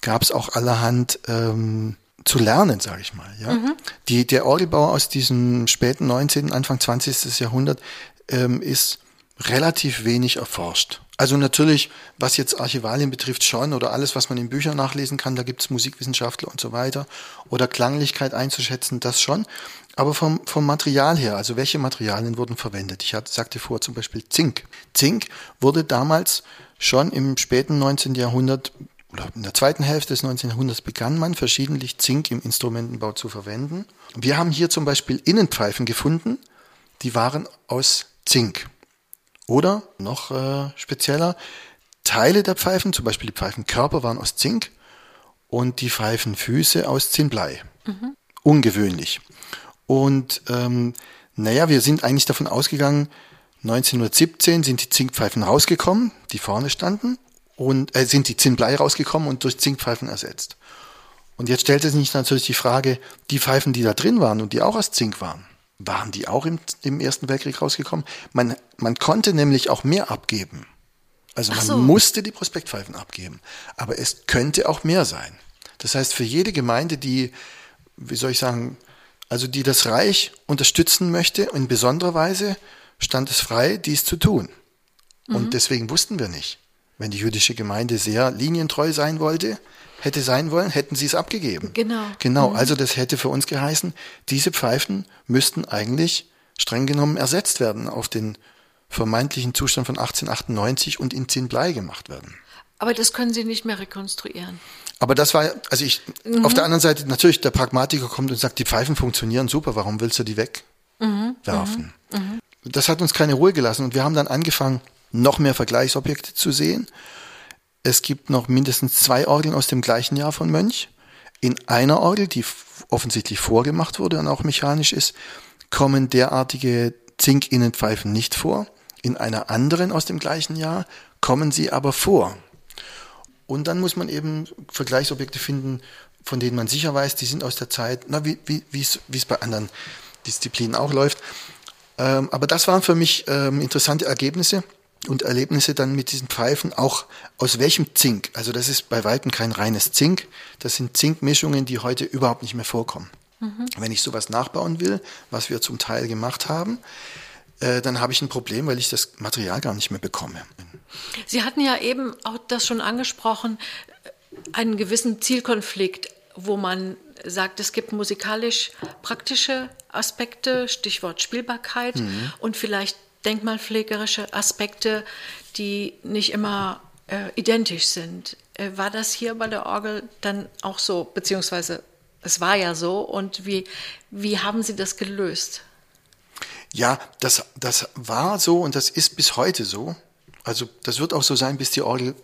gab's auch allerhand ähm, zu lernen, sage ich mal. Ja, mhm. die der Orgelbau aus diesem späten 19., Anfang 20. Jahrhundert ähm, ist relativ wenig erforscht. Also natürlich, was jetzt Archivalien betrifft, schon oder alles, was man in Büchern nachlesen kann, da gibt es Musikwissenschaftler und so weiter. Oder Klanglichkeit einzuschätzen, das schon. Aber vom, vom Material her, also welche Materialien wurden verwendet? Ich hatte, sagte vor zum Beispiel Zink. Zink wurde damals schon im späten 19. Jahrhundert oder in der zweiten Hälfte des 19. Jahrhunderts begann man verschiedentlich Zink im Instrumentenbau zu verwenden. Wir haben hier zum Beispiel Innenpfeifen gefunden, die waren aus Zink. Oder noch äh, spezieller, Teile der Pfeifen, zum Beispiel die Pfeifenkörper waren aus Zink und die Pfeifenfüße aus Zinnblei. Mhm. Ungewöhnlich. Und ähm, naja, wir sind eigentlich davon ausgegangen, 1917 sind die Zinkpfeifen rausgekommen, die vorne standen, und äh, sind die Zinnblei rausgekommen und durch Zinkpfeifen ersetzt. Und jetzt stellte sich natürlich die Frage, die Pfeifen, die da drin waren und die auch aus Zink waren, waren die auch im, im Ersten Weltkrieg rausgekommen? Man, man konnte nämlich auch mehr abgeben. Also man so. musste die Prospektpfeifen abgeben. Aber es könnte auch mehr sein. Das heißt, für jede Gemeinde, die, wie soll ich sagen, also die das Reich unterstützen möchte, in besonderer Weise, stand es frei, dies zu tun. Mhm. Und deswegen wussten wir nicht. Wenn die jüdische Gemeinde sehr linientreu sein wollte, hätte sein wollen, hätten sie es abgegeben. Genau. Genau, mhm. also das hätte für uns geheißen, diese Pfeifen müssten eigentlich streng genommen ersetzt werden auf den vermeintlichen Zustand von 1898 und in Zinnblei gemacht werden. Aber das können Sie nicht mehr rekonstruieren. Aber das war, also ich, mhm. auf der anderen Seite natürlich, der Pragmatiker kommt und sagt, die Pfeifen funktionieren super, warum willst du die wegwerfen? Mhm. Mhm. Das hat uns keine Ruhe gelassen und wir haben dann angefangen, noch mehr Vergleichsobjekte zu sehen. Es gibt noch mindestens zwei Orgeln aus dem gleichen Jahr von Mönch. In einer Orgel, die offensichtlich vorgemacht wurde und auch mechanisch ist, kommen derartige Zinkinnenpfeifen nicht vor. In einer anderen aus dem gleichen Jahr kommen sie aber vor. Und dann muss man eben Vergleichsobjekte finden, von denen man sicher weiß, die sind aus der Zeit, na, wie, wie, wie es bei anderen Disziplinen auch läuft. Ähm, aber das waren für mich ähm, interessante Ergebnisse und Erlebnisse dann mit diesen Pfeifen, auch aus welchem Zink. Also das ist bei Weitem kein reines Zink, das sind Zinkmischungen, die heute überhaupt nicht mehr vorkommen. Mhm. Wenn ich sowas nachbauen will, was wir zum Teil gemacht haben, äh, dann habe ich ein Problem, weil ich das Material gar nicht mehr bekomme. Sie hatten ja eben auch das schon angesprochen, einen gewissen Zielkonflikt, wo man sagt, es gibt musikalisch praktische Aspekte, Stichwort Spielbarkeit mhm. und vielleicht denkmalpflegerische Aspekte, die nicht immer äh, identisch sind. Äh, war das hier bei der Orgel dann auch so, beziehungsweise es war ja so und wie, wie haben Sie das gelöst? Ja, das, das war so und das ist bis heute so. Also das wird auch so sein, bis die Orgel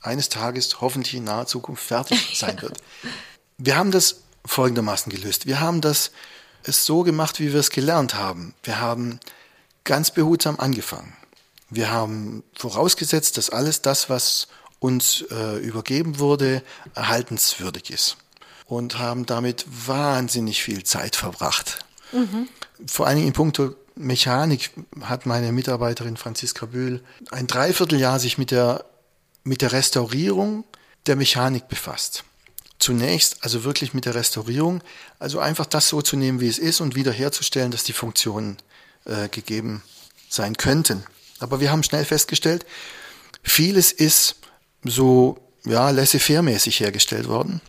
eines Tages hoffentlich in naher Zukunft fertig sein wird. Wir haben das folgendermaßen gelöst. Wir haben das es so gemacht, wie wir es gelernt haben. Wir haben ganz behutsam angefangen. Wir haben vorausgesetzt, dass alles das, was uns äh, übergeben wurde, erhaltenswürdig ist. Und haben damit wahnsinnig viel Zeit verbracht. Mhm. Vor allen Dingen in puncto Mechanik hat meine Mitarbeiterin Franziska Bühl ein Dreivierteljahr sich mit der, mit der Restaurierung der Mechanik befasst. Zunächst also wirklich mit der Restaurierung, also einfach das so zu nehmen, wie es ist und wiederherzustellen, dass die Funktionen äh, gegeben sein könnten. Aber wir haben schnell festgestellt, vieles ist so ja, laissez-faire-mäßig hergestellt worden.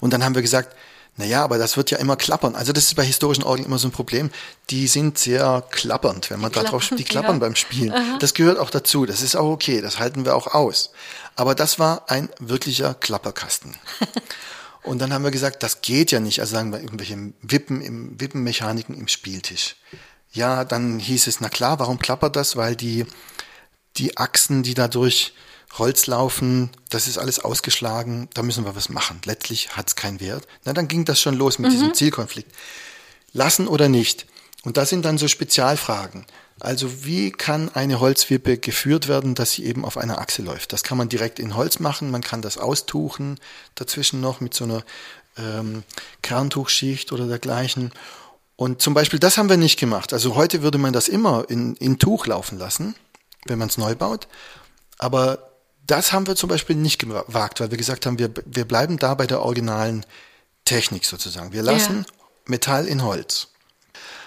Und dann haben wir gesagt, naja, aber das wird ja immer klappern. Also das ist bei historischen Orgeln immer so ein Problem. Die sind sehr klappernd, wenn man da drauf die klappern ja. beim Spielen. Aha. Das gehört auch dazu. Das ist auch okay. Das halten wir auch aus. Aber das war ein wirklicher Klapperkasten. Und dann haben wir gesagt, das geht ja nicht. Also sagen wir irgendwelche Wippen im Wippenmechaniken im Spieltisch. Ja, dann hieß es, na klar, warum klappert das? Weil die, die Achsen, die dadurch Holz laufen, das ist alles ausgeschlagen, da müssen wir was machen. Letztlich hat es keinen Wert. Na, dann ging das schon los mit mhm. diesem Zielkonflikt. Lassen oder nicht? Und das sind dann so Spezialfragen. Also wie kann eine Holzwippe geführt werden, dass sie eben auf einer Achse läuft? Das kann man direkt in Holz machen, man kann das austuchen, dazwischen noch mit so einer ähm, Kerntuchschicht oder dergleichen. Und zum Beispiel das haben wir nicht gemacht. Also heute würde man das immer in, in Tuch laufen lassen, wenn man es neu baut. Aber das haben wir zum Beispiel nicht gewagt, weil wir gesagt haben, wir, wir bleiben da bei der originalen Technik sozusagen. Wir lassen ja. Metall in Holz.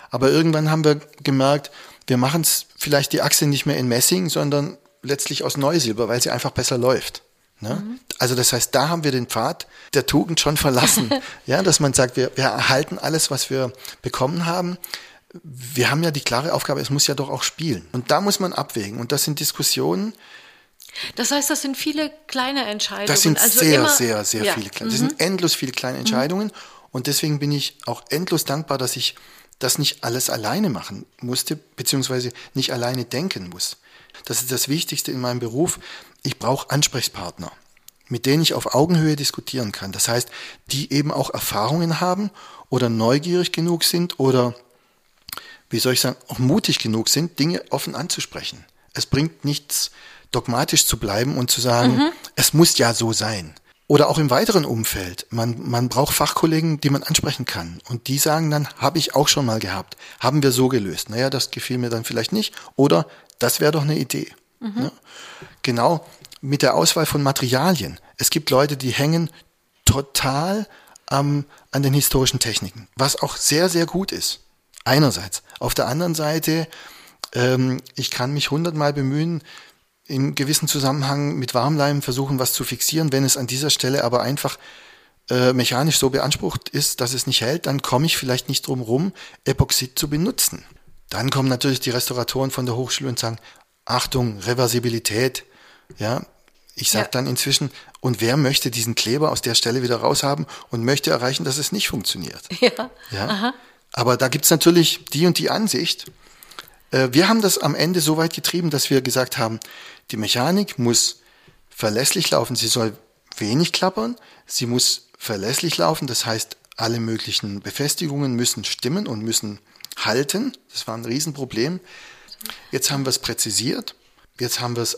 Aber irgendwann haben wir gemerkt, wir machen es vielleicht die Achse nicht mehr in Messing, sondern letztlich aus Neusilber, weil sie einfach besser läuft. Ne? Mhm. Also das heißt, da haben wir den Pfad der Tugend schon verlassen. ja, dass man sagt, wir, wir erhalten alles, was wir bekommen haben. Wir haben ja die klare Aufgabe, es muss ja doch auch spielen. Und da muss man abwägen. Und das sind Diskussionen, das heißt, das sind viele kleine Entscheidungen. Das sind also sehr, sehr, sehr ja. viele kleine. Das mhm. sind endlos viele kleine Entscheidungen. Mhm. Und deswegen bin ich auch endlos dankbar, dass ich das nicht alles alleine machen musste, beziehungsweise nicht alleine denken muss. Das ist das Wichtigste in meinem Beruf. Ich brauche Ansprechpartner, mit denen ich auf Augenhöhe diskutieren kann. Das heißt, die eben auch Erfahrungen haben oder neugierig genug sind oder, wie soll ich sagen, auch mutig genug sind, Dinge offen anzusprechen. Es bringt nichts, dogmatisch zu bleiben und zu sagen, mhm. es muss ja so sein. Oder auch im weiteren Umfeld. Man, man braucht Fachkollegen, die man ansprechen kann. Und die sagen dann, habe ich auch schon mal gehabt. Haben wir so gelöst. Naja, das gefiel mir dann vielleicht nicht. Oder das wäre doch eine Idee. Mhm. Ja? Genau mit der Auswahl von Materialien. Es gibt Leute, die hängen total ähm, an den historischen Techniken, was auch sehr, sehr gut ist. Einerseits. Auf der anderen Seite, ähm, ich kann mich hundertmal bemühen, in gewissen Zusammenhang mit Warmleim versuchen, was zu fixieren. Wenn es an dieser Stelle aber einfach äh, mechanisch so beansprucht ist, dass es nicht hält, dann komme ich vielleicht nicht drum rum, Epoxid zu benutzen. Dann kommen natürlich die Restauratoren von der Hochschule und sagen, Achtung, Reversibilität. Ja, ich sage ja. dann inzwischen, und wer möchte diesen Kleber aus der Stelle wieder raushaben und möchte erreichen, dass es nicht funktioniert? Ja. ja? Aha. Aber da gibt's natürlich die und die Ansicht. Äh, wir haben das am Ende so weit getrieben, dass wir gesagt haben, die Mechanik muss verlässlich laufen, sie soll wenig klappern, sie muss verlässlich laufen, das heißt, alle möglichen Befestigungen müssen stimmen und müssen halten. Das war ein Riesenproblem. Jetzt haben wir es präzisiert, jetzt haben wir es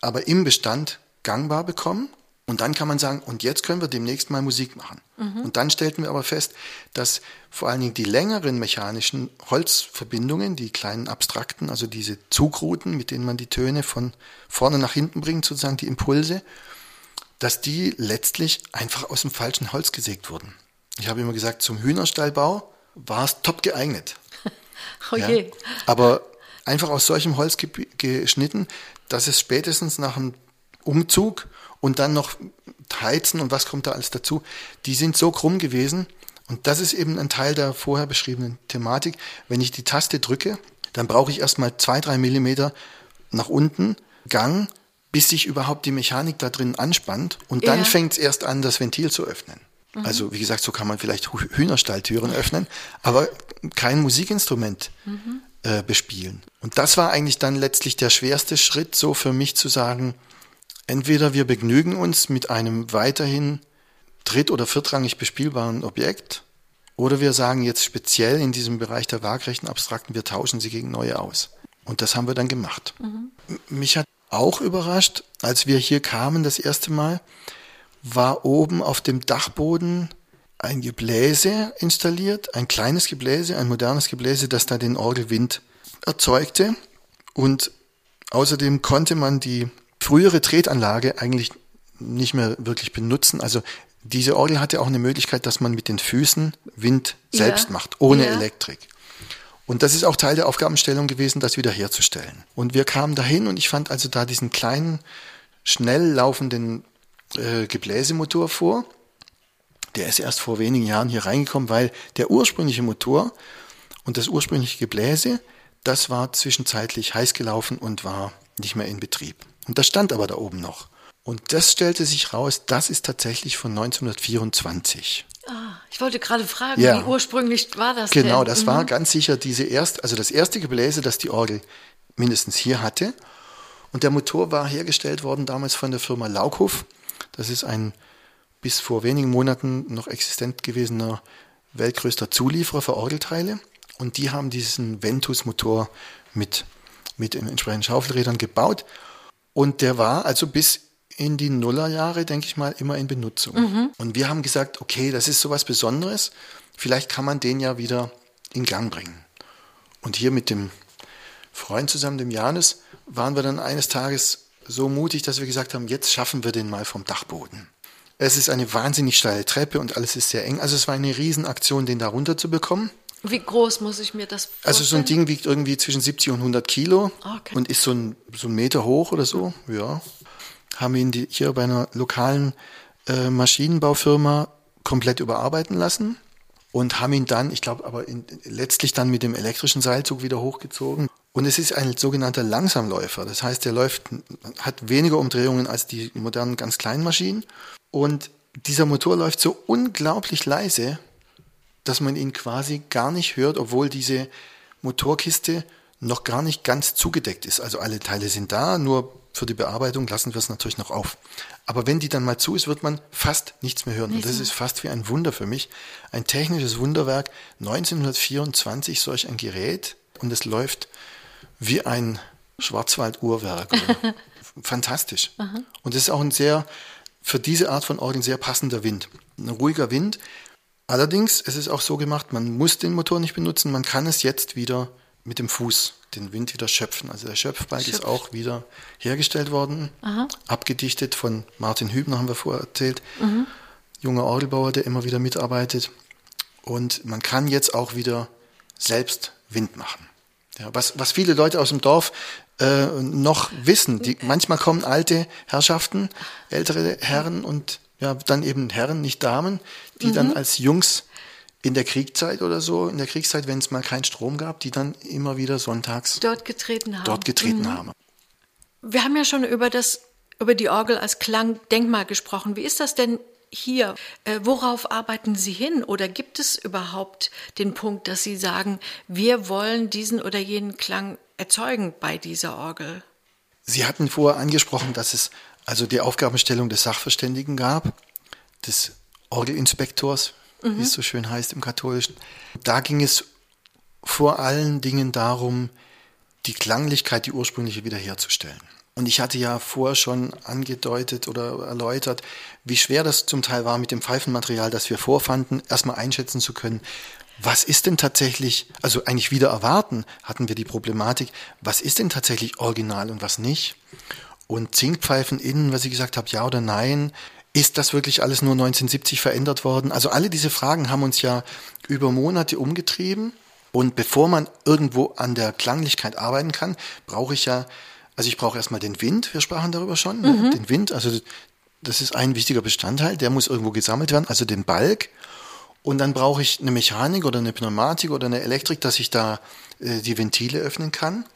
aber im Bestand gangbar bekommen und dann kann man sagen, und jetzt können wir demnächst mal Musik machen. Mhm. Und dann stellten wir aber fest, dass vor allen Dingen die längeren mechanischen Holzverbindungen, die kleinen abstrakten, also diese Zugrouten, mit denen man die Töne von vorne nach hinten bringt, sozusagen die Impulse, dass die letztlich einfach aus dem falschen Holz gesägt wurden. Ich habe immer gesagt, zum Hühnerstallbau war es top geeignet. oh ja, je. Aber einfach aus solchem Holz geschnitten, dass es spätestens nach einem Umzug und dann noch Heizen und was kommt da alles dazu, die sind so krumm gewesen. Und das ist eben ein Teil der vorher beschriebenen Thematik. Wenn ich die Taste drücke, dann brauche ich erstmal zwei, drei Millimeter nach unten Gang, bis sich überhaupt die Mechanik da drin anspannt. Und dann ja. fängt es erst an, das Ventil zu öffnen. Mhm. Also wie gesagt, so kann man vielleicht Hühnerstalltüren öffnen, aber kein Musikinstrument mhm. Äh, bespielen. Und das war eigentlich dann letztlich der schwerste Schritt, so für mich zu sagen, Entweder wir begnügen uns mit einem weiterhin dritt- oder viertrangig bespielbaren Objekt, oder wir sagen jetzt speziell in diesem Bereich der waagrechten Abstrakten, wir tauschen sie gegen neue aus. Und das haben wir dann gemacht. Mhm. Mich hat auch überrascht, als wir hier kamen das erste Mal, war oben auf dem Dachboden ein Gebläse installiert, ein kleines Gebläse, ein modernes Gebläse, das da den Orgelwind erzeugte. Und außerdem konnte man die frühere Tretanlage eigentlich nicht mehr wirklich benutzen. Also diese Orgel hatte auch eine Möglichkeit, dass man mit den Füßen Wind ja. selbst macht, ohne ja. Elektrik. Und das ist auch Teil der Aufgabenstellung gewesen, das wiederherzustellen. Und wir kamen dahin und ich fand also da diesen kleinen, schnell laufenden äh, Gebläsemotor vor. Der ist erst vor wenigen Jahren hier reingekommen, weil der ursprüngliche Motor und das ursprüngliche Gebläse, das war zwischenzeitlich heiß gelaufen und war nicht mehr in Betrieb. Und das stand aber da oben noch. Und das stellte sich raus, das ist tatsächlich von 1924. Ah, ich wollte gerade fragen, ja. wie ursprünglich war das Genau, denn? das mhm. war ganz sicher diese erste, also das erste Gebläse, das die Orgel mindestens hier hatte. Und der Motor war hergestellt worden damals von der Firma Laukhof. Das ist ein bis vor wenigen Monaten noch existent gewesener weltgrößter Zulieferer für Orgelteile. Und die haben diesen Ventus-Motor mit, mit entsprechenden Schaufelrädern gebaut. Und der war also bis in die Nullerjahre, denke ich mal, immer in Benutzung. Mhm. Und wir haben gesagt, okay, das ist sowas Besonderes. Vielleicht kann man den ja wieder in Gang bringen. Und hier mit dem Freund zusammen, dem Janus, waren wir dann eines Tages so mutig, dass wir gesagt haben, jetzt schaffen wir den mal vom Dachboden. Es ist eine wahnsinnig steile Treppe und alles ist sehr eng. Also es war eine Riesenaktion, den da runter zu bekommen. Wie groß muss ich mir das vorstellen? Also so ein Ding wiegt irgendwie zwischen 70 und 100 Kilo okay. und ist so ein, so ein Meter hoch oder so. Ja. Haben ihn die, hier bei einer lokalen äh, Maschinenbaufirma komplett überarbeiten lassen und haben ihn dann, ich glaube, aber in, letztlich dann mit dem elektrischen Seilzug wieder hochgezogen. Und es ist ein sogenannter Langsamläufer. Das heißt, der läuft, hat weniger Umdrehungen als die modernen ganz kleinen Maschinen. Und dieser Motor läuft so unglaublich leise, dass man ihn quasi gar nicht hört, obwohl diese Motorkiste noch gar nicht ganz zugedeckt ist. Also alle Teile sind da, nur für die Bearbeitung lassen wir es natürlich noch auf. Aber wenn die dann mal zu ist, wird man fast nichts mehr hören. Nicht und das ist fast wie ein Wunder für mich. Ein technisches Wunderwerk. 1924 solch ein Gerät und es läuft wie ein Schwarzwald-Uhrwerk. Fantastisch. Aha. Und es ist auch ein sehr, für diese Art von Orgel sehr passender Wind. Ein ruhiger Wind. Allerdings, es ist auch so gemacht, man muss den Motor nicht benutzen, man kann es jetzt wieder mit dem Fuß den Wind wieder schöpfen. Also der Schöpfbalg Schöpf. ist auch wieder hergestellt worden, Aha. abgedichtet von Martin Hübner, haben wir vorher erzählt. Mhm. Junger Orgelbauer, der immer wieder mitarbeitet. Und man kann jetzt auch wieder selbst Wind machen. Ja, was, was viele Leute aus dem Dorf äh, noch wissen. Die, manchmal kommen alte Herrschaften, ältere Herren und ja, dann eben Herren, nicht Damen, die mhm. dann als Jungs in der Kriegszeit oder so, in der Kriegszeit, wenn es mal keinen Strom gab, die dann immer wieder sonntags dort getreten haben. Dort getreten mhm. haben. Wir haben ja schon über das, über die Orgel als Klangdenkmal gesprochen. Wie ist das denn hier? Äh, worauf arbeiten Sie hin? Oder gibt es überhaupt den Punkt, dass Sie sagen, wir wollen diesen oder jenen Klang erzeugen bei dieser Orgel? Sie hatten vorher angesprochen, dass es also die Aufgabenstellung des Sachverständigen gab, des Orgelinspektors, mhm. wie es so schön heißt im Katholischen. Da ging es vor allen Dingen darum, die Klanglichkeit, die ursprüngliche wiederherzustellen. Und ich hatte ja vorher schon angedeutet oder erläutert, wie schwer das zum Teil war mit dem Pfeifenmaterial, das wir vorfanden, erstmal einschätzen zu können, was ist denn tatsächlich, also eigentlich wieder erwarten, hatten wir die Problematik, was ist denn tatsächlich original und was nicht? Und Zinkpfeifen innen, was ich gesagt habe, ja oder nein, ist das wirklich alles nur 1970 verändert worden? Also alle diese Fragen haben uns ja über Monate umgetrieben. Und bevor man irgendwo an der Klanglichkeit arbeiten kann, brauche ich ja, also ich brauche erstmal den Wind, wir sprachen darüber schon, ne? mhm. den Wind, also das ist ein wichtiger Bestandteil, der muss irgendwo gesammelt werden, also den Balk. Und dann brauche ich eine Mechanik oder eine Pneumatik oder eine Elektrik, dass ich da äh, die Ventile öffnen kann.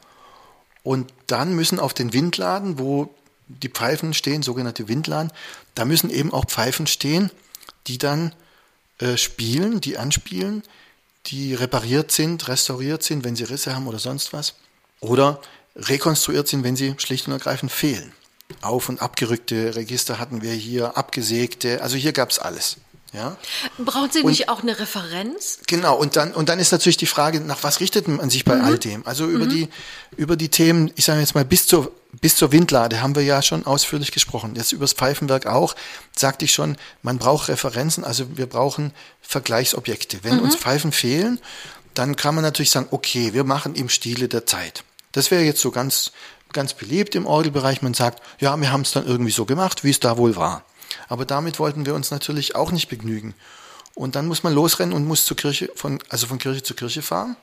Und dann müssen auf den Windladen, wo die Pfeifen stehen, sogenannte Windladen, da müssen eben auch Pfeifen stehen, die dann äh, spielen, die anspielen, die repariert sind, restauriert sind, wenn sie Risse haben oder sonst was. Oder rekonstruiert sind, wenn sie schlicht und ergreifend fehlen. Auf- und abgerückte Register hatten wir hier, abgesägte, also hier gab es alles. Ja? Brauchen Sie nicht auch eine Referenz? Genau, und dann, und dann ist natürlich die Frage, nach was richtet man sich bei mhm. all dem? Also über mhm. die, über die Themen, ich sage jetzt mal, bis zur, bis zur Windlade haben wir ja schon ausführlich gesprochen. Jetzt übers Pfeifenwerk auch, sagte ich schon, man braucht Referenzen, also wir brauchen Vergleichsobjekte. Wenn mhm. uns Pfeifen fehlen, dann kann man natürlich sagen, okay, wir machen im Stile der Zeit. Das wäre jetzt so ganz, ganz beliebt im Orgelbereich. Man sagt, ja, wir haben es dann irgendwie so gemacht, wie es da wohl war. Aber damit wollten wir uns natürlich auch nicht begnügen. Und dann muss man losrennen und muss zur Kirche, von, also von Kirche zu Kirche fahren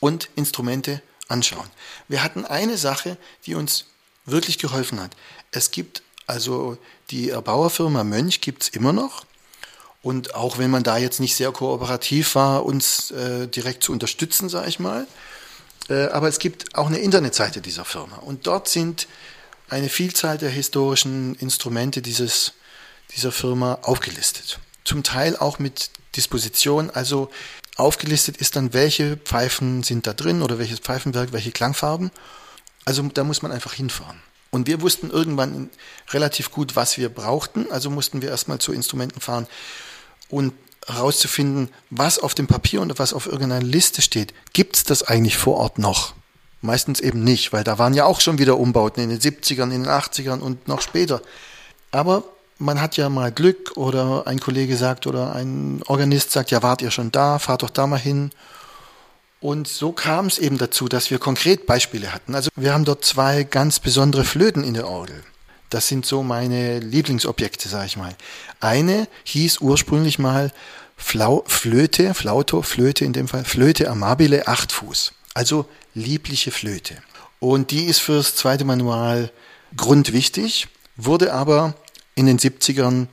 und Instrumente anschauen. Wir hatten eine Sache, die uns wirklich geholfen hat. Es gibt also die Erbauerfirma Mönch gibt es immer noch. Und auch wenn man da jetzt nicht sehr kooperativ war, uns äh, direkt zu unterstützen, sage ich mal. Äh, aber es gibt auch eine Internetseite dieser Firma. Und dort sind eine Vielzahl der historischen Instrumente dieses dieser Firma aufgelistet. Zum Teil auch mit Disposition, also aufgelistet ist dann, welche Pfeifen sind da drin oder welches Pfeifenwerk, welche Klangfarben. Also da muss man einfach hinfahren. Und wir wussten irgendwann relativ gut, was wir brauchten, also mussten wir erstmal zu Instrumenten fahren und herauszufinden, was auf dem Papier und was auf irgendeiner Liste steht. Gibt es das eigentlich vor Ort noch? Meistens eben nicht, weil da waren ja auch schon wieder Umbauten in den 70ern, in den 80ern und noch später. Aber man hat ja mal Glück oder ein Kollege sagt oder ein Organist sagt, ja, wart ihr schon da, fahrt doch da mal hin. Und so kam es eben dazu, dass wir konkret Beispiele hatten. Also wir haben dort zwei ganz besondere Flöten in der Orgel. Das sind so meine Lieblingsobjekte, sage ich mal. Eine hieß ursprünglich mal Flau Flöte, Flauto, Flöte in dem Fall, Flöte amabile, acht Fuß. Also liebliche Flöte. Und die ist fürs zweite Manual grundwichtig, wurde aber in den 70ern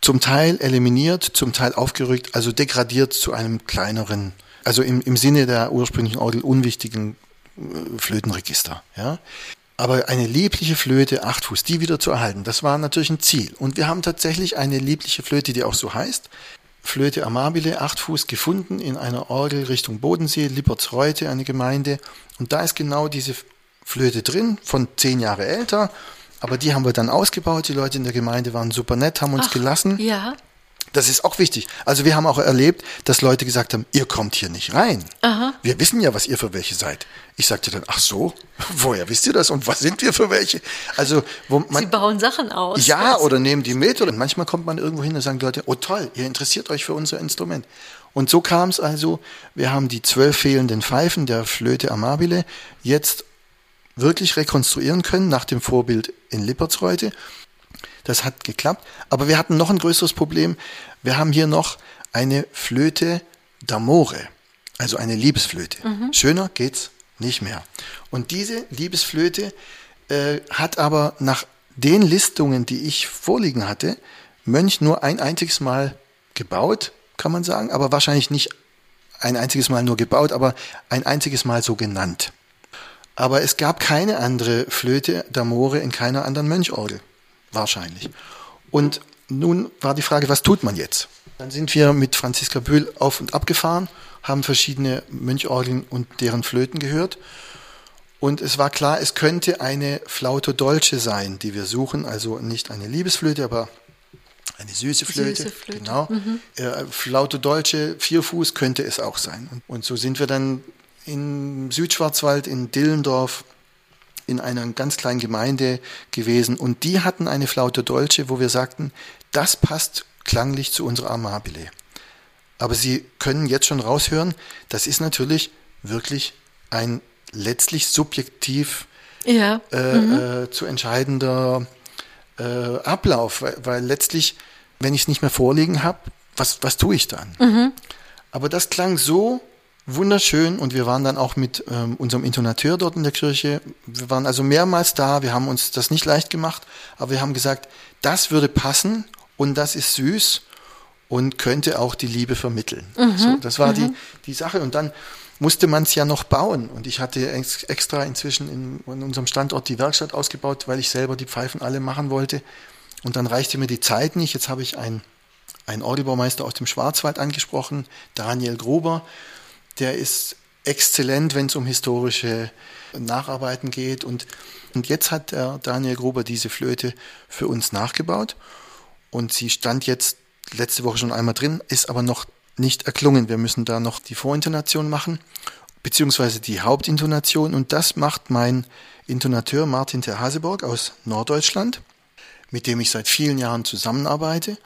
zum Teil eliminiert, zum Teil aufgerückt, also degradiert zu einem kleineren, also im, im Sinne der ursprünglichen Orgel unwichtigen äh, Flötenregister. Ja. Aber eine liebliche Flöte, acht Fuß, die wieder zu erhalten, das war natürlich ein Ziel. Und wir haben tatsächlich eine liebliche Flöte, die auch so heißt. Flöte amabile, acht Fuß, gefunden in einer Orgel Richtung Bodensee, Lippertsreute, eine Gemeinde. Und da ist genau diese Flöte drin, von zehn Jahre älter. Aber die haben wir dann ausgebaut. Die Leute in der Gemeinde waren super nett, haben uns Ach, gelassen. Ja. Das ist auch wichtig. Also wir haben auch erlebt, dass Leute gesagt haben, ihr kommt hier nicht rein. Aha. Wir wissen ja, was ihr für welche seid. Ich sagte dann, ach so, woher wisst ihr das und was sind wir für welche? Also, wo man, Sie bauen Sachen aus. ja, oder nehmen die mit. Oder manchmal kommt man irgendwo hin und sagen die Leute, oh toll, ihr interessiert euch für unser Instrument. Und so kam es also, wir haben die zwölf fehlenden Pfeifen der Flöte Amabile jetzt wirklich rekonstruieren können nach dem Vorbild in Lippertsreute. Das hat geklappt. Aber wir hatten noch ein größeres Problem. Wir haben hier noch eine Flöte d'Amore, also eine Liebesflöte. Schöner geht's nicht mehr. Und diese Liebesflöte äh, hat aber nach den Listungen, die ich vorliegen hatte, Mönch nur ein einziges Mal gebaut, kann man sagen, aber wahrscheinlich nicht ein einziges Mal nur gebaut, aber ein einziges Mal so genannt. Aber es gab keine andere Flöte d'Amore in keiner anderen Mönchorgel. Wahrscheinlich. Und nun war die Frage, was tut man jetzt? Dann sind wir mit Franziska Böhl auf und ab gefahren, haben verschiedene Mönchorgeln und deren Flöten gehört. Und es war klar, es könnte eine Flauto Dolce sein, die wir suchen. Also nicht eine Liebesflöte, aber eine süße Flöte. Süße Flöte. Genau. Äh, Flauto Dolce, Vierfuß könnte es auch sein. Und so sind wir dann im Südschwarzwald, in Dillendorf, in einer ganz kleinen Gemeinde gewesen. Und die hatten eine Flaute Dolce, wo wir sagten, das passt klanglich zu unserer Amabile. Aber Sie können jetzt schon raushören, das ist natürlich wirklich ein letztlich subjektiv Ja. äh, äh, zu entscheidender äh, Ablauf, weil, weil letztlich, wenn ich es nicht mehr vorliegen habe, was, was tue ich dann? Aber das klang so wunderschön. Und wir waren dann auch mit ähm, unserem Intonateur dort in der Kirche. Wir waren also mehrmals da, wir haben uns das nicht leicht gemacht, aber wir haben gesagt, das würde passen und das ist süß und könnte auch die Liebe vermitteln. So, das war die, die Sache. Und dann musste man es ja noch bauen. Und ich hatte ex extra inzwischen in, in unserem Standort die Werkstatt ausgebaut, weil ich selber die Pfeifen alle machen wollte. Und dann reichte mir die Zeit nicht. Jetzt habe ich einen, einen Orgelbaumeister aus dem Schwarzwald angesprochen, Daniel Gruber, der ist exzellent, wenn es um historische Nacharbeiten geht. Und, und jetzt hat der Daniel Gruber diese Flöte für uns nachgebaut. Und sie stand jetzt letzte Woche schon einmal drin, ist aber noch nicht erklungen. Wir müssen da noch die Vorintonation machen, beziehungsweise die Hauptintonation. Und das macht mein Intonateur Martin Terhaseborg aus Norddeutschland, mit dem ich seit vielen Jahren zusammenarbeite.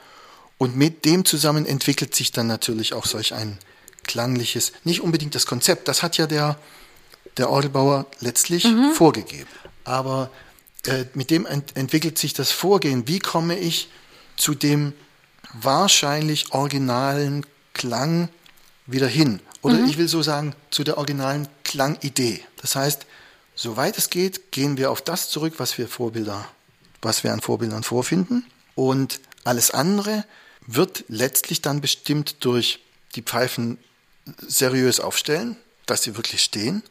Und mit dem zusammen entwickelt sich dann natürlich auch solch ein klangliches, nicht unbedingt das Konzept, das hat ja der, der Orgelbauer letztlich vorgegeben. Aber äh, mit dem ent entwickelt sich das Vorgehen, wie komme ich zu dem wahrscheinlich originalen Klang wieder hin. Oder ich will so sagen, zu der originalen Klangidee. Das heißt, soweit es geht, gehen wir auf das zurück, was wir Vorbilder, was wir an Vorbildern vorfinden. Und alles andere wird letztlich dann bestimmt durch die Pfeifen seriös aufstellen, dass sie wirklich stehen.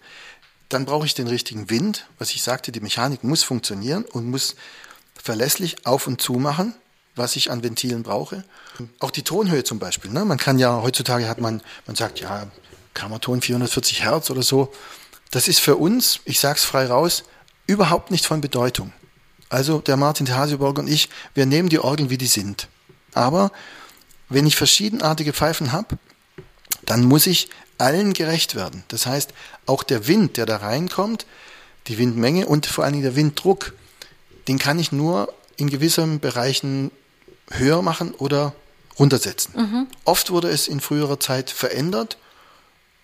Dann brauche ich den richtigen Wind, was ich sagte, die Mechanik muss funktionieren und muss verlässlich auf und zu machen, was ich an Ventilen brauche. Auch die Tonhöhe zum Beispiel. Ne? Man kann ja, heutzutage hat man, man sagt, ja, Kammerton 440 Hertz oder so. Das ist für uns, ich sag's frei raus, überhaupt nicht von Bedeutung. Also der Martin Haseborg und ich, wir nehmen die Orgeln, wie die sind. Aber wenn ich verschiedenartige Pfeifen habe, dann muss ich allen gerecht werden. Das heißt, auch der Wind, der da reinkommt, die Windmenge und vor allen Dingen der Winddruck, den kann ich nur in gewissen Bereichen höher machen oder runtersetzen. Oft wurde es in früherer Zeit verändert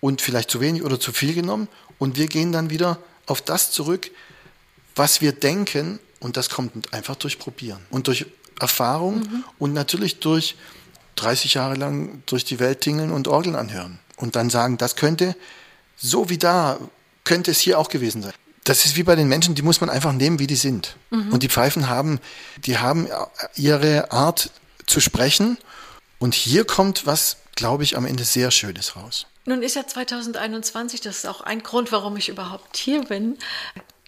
und vielleicht zu wenig oder zu viel genommen und wir gehen dann wieder auf das zurück, was wir denken und das kommt einfach durch Probieren und durch Erfahrung und natürlich durch 30 Jahre lang durch die Welt tingeln und Orgeln anhören und dann sagen, das könnte, so wie da, könnte es hier auch gewesen sein. Das ist wie bei den Menschen, die muss man einfach nehmen, wie die sind. Und die Pfeifen haben, die haben ihre Art zu sprechen und hier kommt was, glaube ich, am Ende sehr Schönes raus. Nun ist ja 2021, das ist auch ein Grund, warum ich überhaupt hier bin,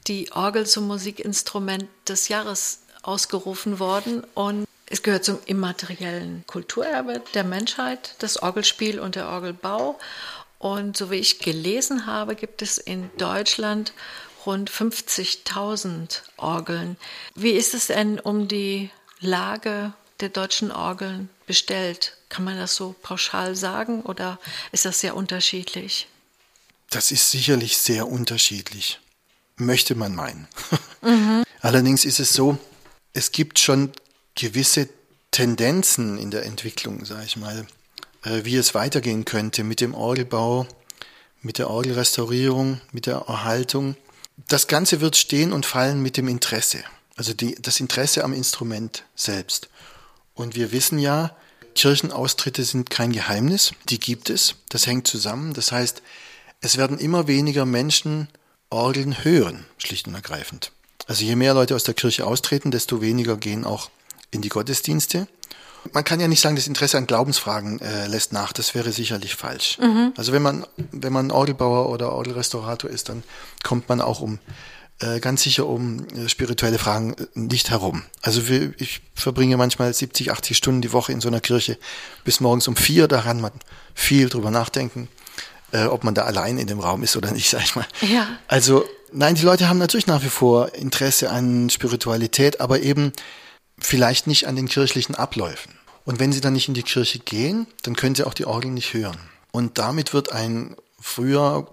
die Orgel zum Musikinstrument des Jahres ausgerufen worden. Und Es gehört zum immateriellen Kulturerbe der Menschheit, das Orgelspiel und der Orgelbau. Und so wie ich gelesen habe, gibt es in Deutschland rund 50.000 Orgeln. Wie ist es denn um die Lage der deutschen Orgeln bestellt? Kann man das so pauschal sagen oder ist das sehr unterschiedlich? Das ist sicherlich sehr unterschiedlich, möchte man meinen. Mhm. Allerdings ist es so, es gibt schon gewisse Tendenzen in der Entwicklung, sage ich mal, äh, wie es weitergehen könnte mit dem Orgelbau, mit der Orgelrestaurierung, mit der Erhaltung. Das Ganze wird stehen und fallen mit dem Interesse, also die, das Interesse am Instrument selbst. Und wir wissen ja, Kirchenaustritte sind kein Geheimnis, die gibt es, das hängt zusammen. Das heißt, es werden immer weniger Menschen Orgeln hören, schlicht und ergreifend. Also je mehr Leute aus der Kirche austreten, desto weniger gehen auch in die Gottesdienste. Man kann ja nicht sagen, das Interesse an Glaubensfragen äh, lässt nach. Das wäre sicherlich falsch. Mhm. Also wenn man, wenn man Orgelbauer oder Orgelrestaurator ist, dann kommt man auch um äh, ganz sicher um äh, spirituelle Fragen äh, nicht herum. Also wir, ich verbringe manchmal 70, 80 Stunden die Woche in so einer Kirche bis morgens um vier. Daran man viel drüber nachdenken, äh, ob man da allein in dem Raum ist oder nicht, sag ich mal. Ja. Also nein, die Leute haben natürlich nach wie vor Interesse an Spiritualität, aber eben vielleicht nicht an den kirchlichen Abläufen. Und wenn sie dann nicht in die Kirche gehen, dann können sie auch die Orgel nicht hören. Und damit wird ein früher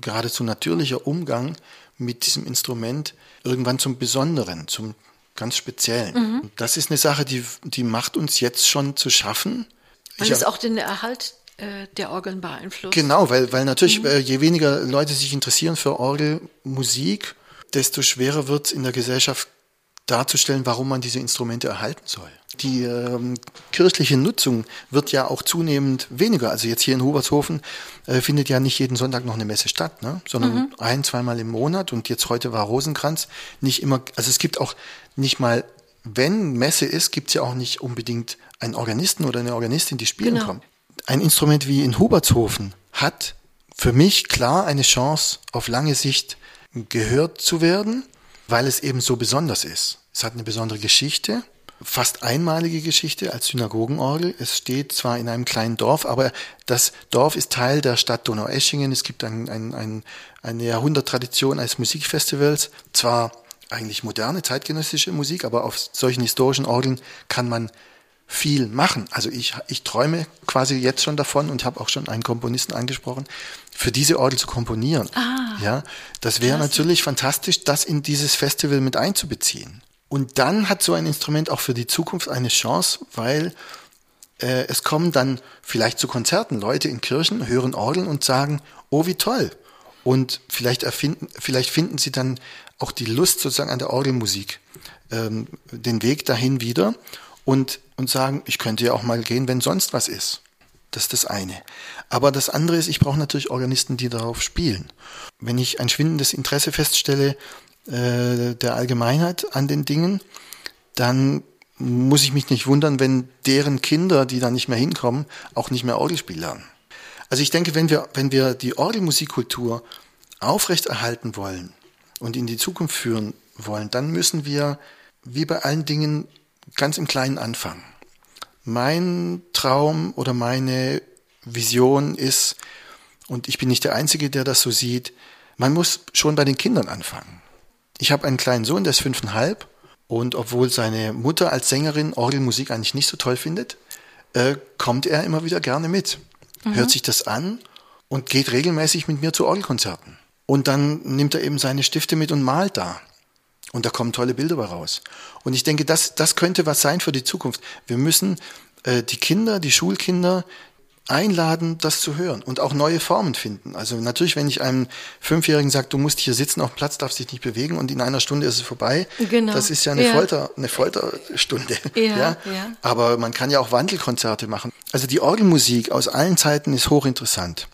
geradezu natürlicher Umgang mit diesem Instrument irgendwann zum Besonderen, zum ganz Speziellen. Mhm. Das ist eine Sache, die, die macht uns jetzt schon zu schaffen. Weil es auch den Erhalt äh, der Orgeln beeinflusst. Genau, weil, weil natürlich, mhm. Äh, je weniger Leute sich interessieren für Orgelmusik, desto schwerer wird es in der Gesellschaft darzustellen, warum man diese Instrumente erhalten soll. Die ähm, kirchliche Nutzung wird ja auch zunehmend weniger. Also jetzt hier in Hubertshofen äh, findet ja nicht jeden Sonntag noch eine Messe statt, ne? sondern mhm. ein, zweimal im Monat. Und jetzt heute war Rosenkranz. Nicht immer, also es gibt auch nicht mal, wenn Messe ist, gibt es ja auch nicht unbedingt einen Organisten oder eine Organistin, die spielen genau. kommt. Ein Instrument wie in Hubertshofen hat für mich klar eine Chance, auf lange Sicht gehört zu werden, weil es eben so besonders ist. Es hat eine besondere Geschichte, fast einmalige Geschichte als Synagogenorgel. Es steht zwar in einem kleinen Dorf, aber das Dorf ist Teil der Stadt Donaueschingen. Es gibt ein, ein, ein, eine Jahrhunderttradition eines Musikfestivals. Zwar eigentlich moderne, zeitgenössische Musik, aber auf solchen historischen Orgeln kann man viel machen. Also ich, ich träume quasi jetzt schon davon und habe auch schon einen Komponisten angesprochen, für diese Orgel zu komponieren. Ah, ja, das wäre natürlich fantastisch, das in dieses Festival mit einzubeziehen. Und dann hat so ein Instrument auch für die Zukunft eine Chance, weil äh, es kommen dann vielleicht zu Konzerten Leute in Kirchen, hören Orgeln und sagen, oh, wie toll. Und vielleicht erfinden, vielleicht finden sie dann auch die Lust sozusagen an der Orgelmusik, ähm, den Weg dahin wieder und, und sagen, ich könnte ja auch mal gehen, wenn sonst was ist. Das ist das eine. Aber das andere ist, ich brauche natürlich Organisten, die darauf spielen. Wenn ich ein schwindendes Interesse feststelle, äh, der Allgemeinheit an den Dingen, dann muss ich mich nicht wundern, wenn deren Kinder, die da nicht mehr hinkommen, auch nicht mehr Orgelspiel lernen. Also ich denke, wenn wir, wenn wir die Orgelmusikkultur aufrechterhalten wollen und in die Zukunft führen wollen, dann müssen wir, wie bei allen Dingen, ganz im Kleinen anfangen. Mein Traum oder meine Vision ist, und ich bin nicht der Einzige, der das so sieht, man muss schon bei den Kindern anfangen. Ich habe einen kleinen Sohn, der ist fünfeinhalb. Und obwohl seine Mutter als Sängerin Orgelmusik eigentlich nicht so toll findet, äh, kommt er immer wieder gerne mit. Mhm. Hört sich das an und geht regelmäßig mit mir zu Orgelkonzerten. Und dann nimmt er eben seine Stifte mit und malt da. Und da kommen tolle Bilder raus. Und ich denke, das, das könnte was sein für die Zukunft. Wir müssen äh, die Kinder, die Schulkinder, einladen, das zu hören und auch neue Formen finden. Also natürlich, wenn ich einem Fünfjährigen sage, du musst hier sitzen auf dem Platz, darfst dich nicht bewegen und in einer Stunde ist es vorbei, genau. das ist ja eine ja. Folter, eine Folterstunde. Ja, ja? ja. Aber man kann ja auch Wandelkonzerte machen. Also die Orgelmusik aus allen Zeiten ist hochinteressant.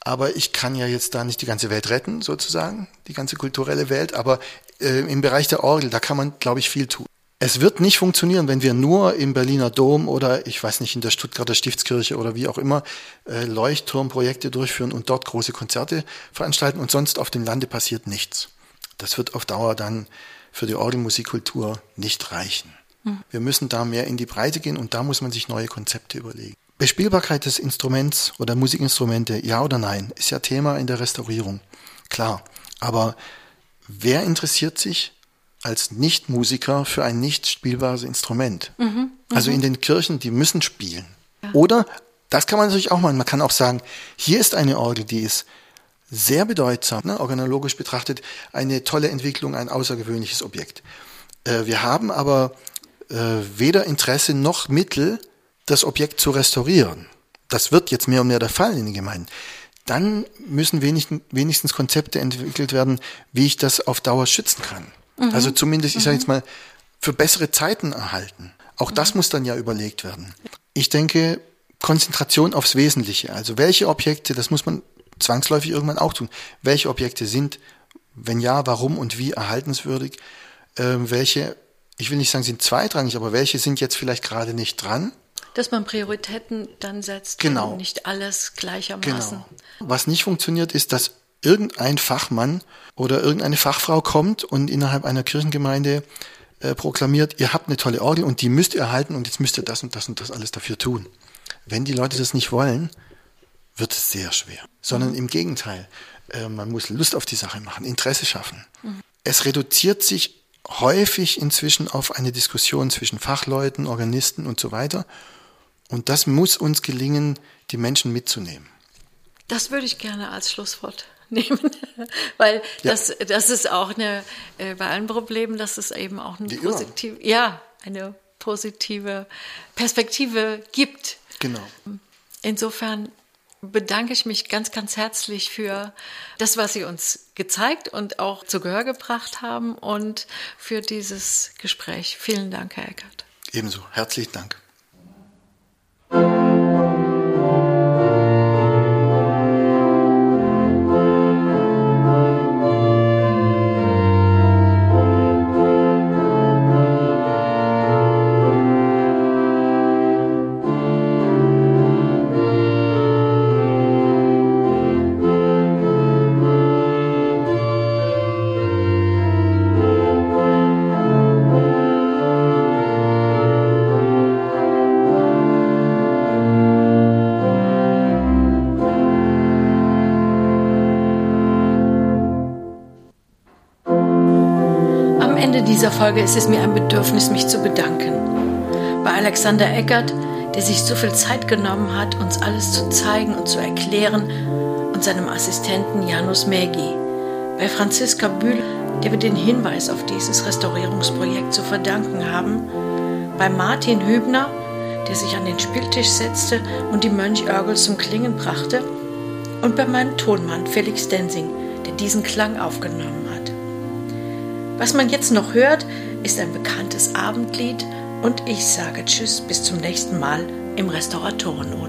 Aber ich kann ja jetzt da nicht die ganze Welt retten, sozusagen, die ganze kulturelle Welt. Aber äh, im Bereich der Orgel, da kann man, glaube ich, viel tun. Es wird nicht funktionieren, wenn wir nur im Berliner Dom oder ich weiß nicht in der Stuttgarter Stiftskirche oder wie auch immer äh, Leuchtturmprojekte durchführen und dort große Konzerte veranstalten und sonst auf dem Lande passiert nichts. Das wird auf Dauer dann für die Orgelmusikkultur nicht reichen. Mhm. Wir müssen da mehr in die Breite gehen und da muss man sich neue Konzepte überlegen. Bespielbarkeit des Instruments oder Musikinstrumente, ja oder nein, ist ja Thema in der Restaurierung. Klar. Aber wer interessiert sich als Nichtmusiker für ein nicht spielbares Instrument? Mhm, also in den Kirchen, die müssen spielen. Ja. Oder, das kann man natürlich auch machen, man kann auch sagen, hier ist eine Orgel, die ist sehr bedeutsam, ne, organologisch betrachtet, eine tolle Entwicklung, ein außergewöhnliches Objekt. Äh, wir haben aber äh, weder Interesse noch Mittel, das Objekt zu restaurieren. Das wird jetzt mehr und mehr der Fall in den Gemeinden. Dann müssen wenigstens Konzepte entwickelt werden, wie ich das auf Dauer schützen kann. Mhm. Also zumindest, ich sage jetzt mhm. mal, für bessere Zeiten erhalten. Auch das mhm. muss dann ja überlegt werden. Ich denke, Konzentration aufs Wesentliche. Also welche Objekte, das muss man zwangsläufig irgendwann auch tun. Welche Objekte sind, wenn ja, warum und wie erhaltenswürdig? Ähm, welche, ich will nicht sagen, sind zweitrangig, aber welche sind jetzt vielleicht gerade nicht dran? Dass man Prioritäten dann setzt genau. und nicht alles gleichermaßen. Genau. Was nicht funktioniert, ist, dass irgendein Fachmann oder irgendeine Fachfrau kommt und innerhalb einer Kirchengemeinde äh, proklamiert, ihr habt eine tolle Orgel und die müsst ihr erhalten und jetzt müsst ihr das und das und das alles dafür tun. Wenn die Leute das nicht wollen, wird es sehr schwer. Sondern im Gegenteil, äh, man muss Lust auf die Sache machen, Interesse schaffen. Mhm. Es reduziert sich häufig inzwischen auf eine Diskussion zwischen Fachleuten, Organisten und so weiter. Und das muss uns gelingen, die Menschen mitzunehmen. Das würde ich gerne als Schlusswort nehmen, weil ja. das, das ist auch eine, äh, bei allen Problemen, dass es eben auch eine positive, ja, eine positive Perspektive gibt. Genau. Insofern bedanke ich mich ganz, ganz herzlich für das, was Sie uns gezeigt und auch zu Gehör gebracht haben und für dieses Gespräch. Vielen Dank, Herr Eckert. Ebenso. Herzlichen Dank. Folge ist es mir ein Bedürfnis, mich zu bedanken. Bei Alexander Eckert, der sich so viel Zeit genommen hat, uns alles zu zeigen und zu erklären, und seinem Assistenten Janus Mägi. Bei Franziska Bühl, der wir den Hinweis auf dieses Restaurierungsprojekt zu verdanken haben. Bei Martin Hübner, der sich an den Spieltisch setzte und die Mönchörgel zum Klingen brachte. Und bei meinem Tonmann Felix Densing, der diesen Klang aufgenommen hat. Was man jetzt noch hört, ist ein bekanntes Abendlied und ich sage Tschüss bis zum nächsten Mal im Restauratoren-Otto.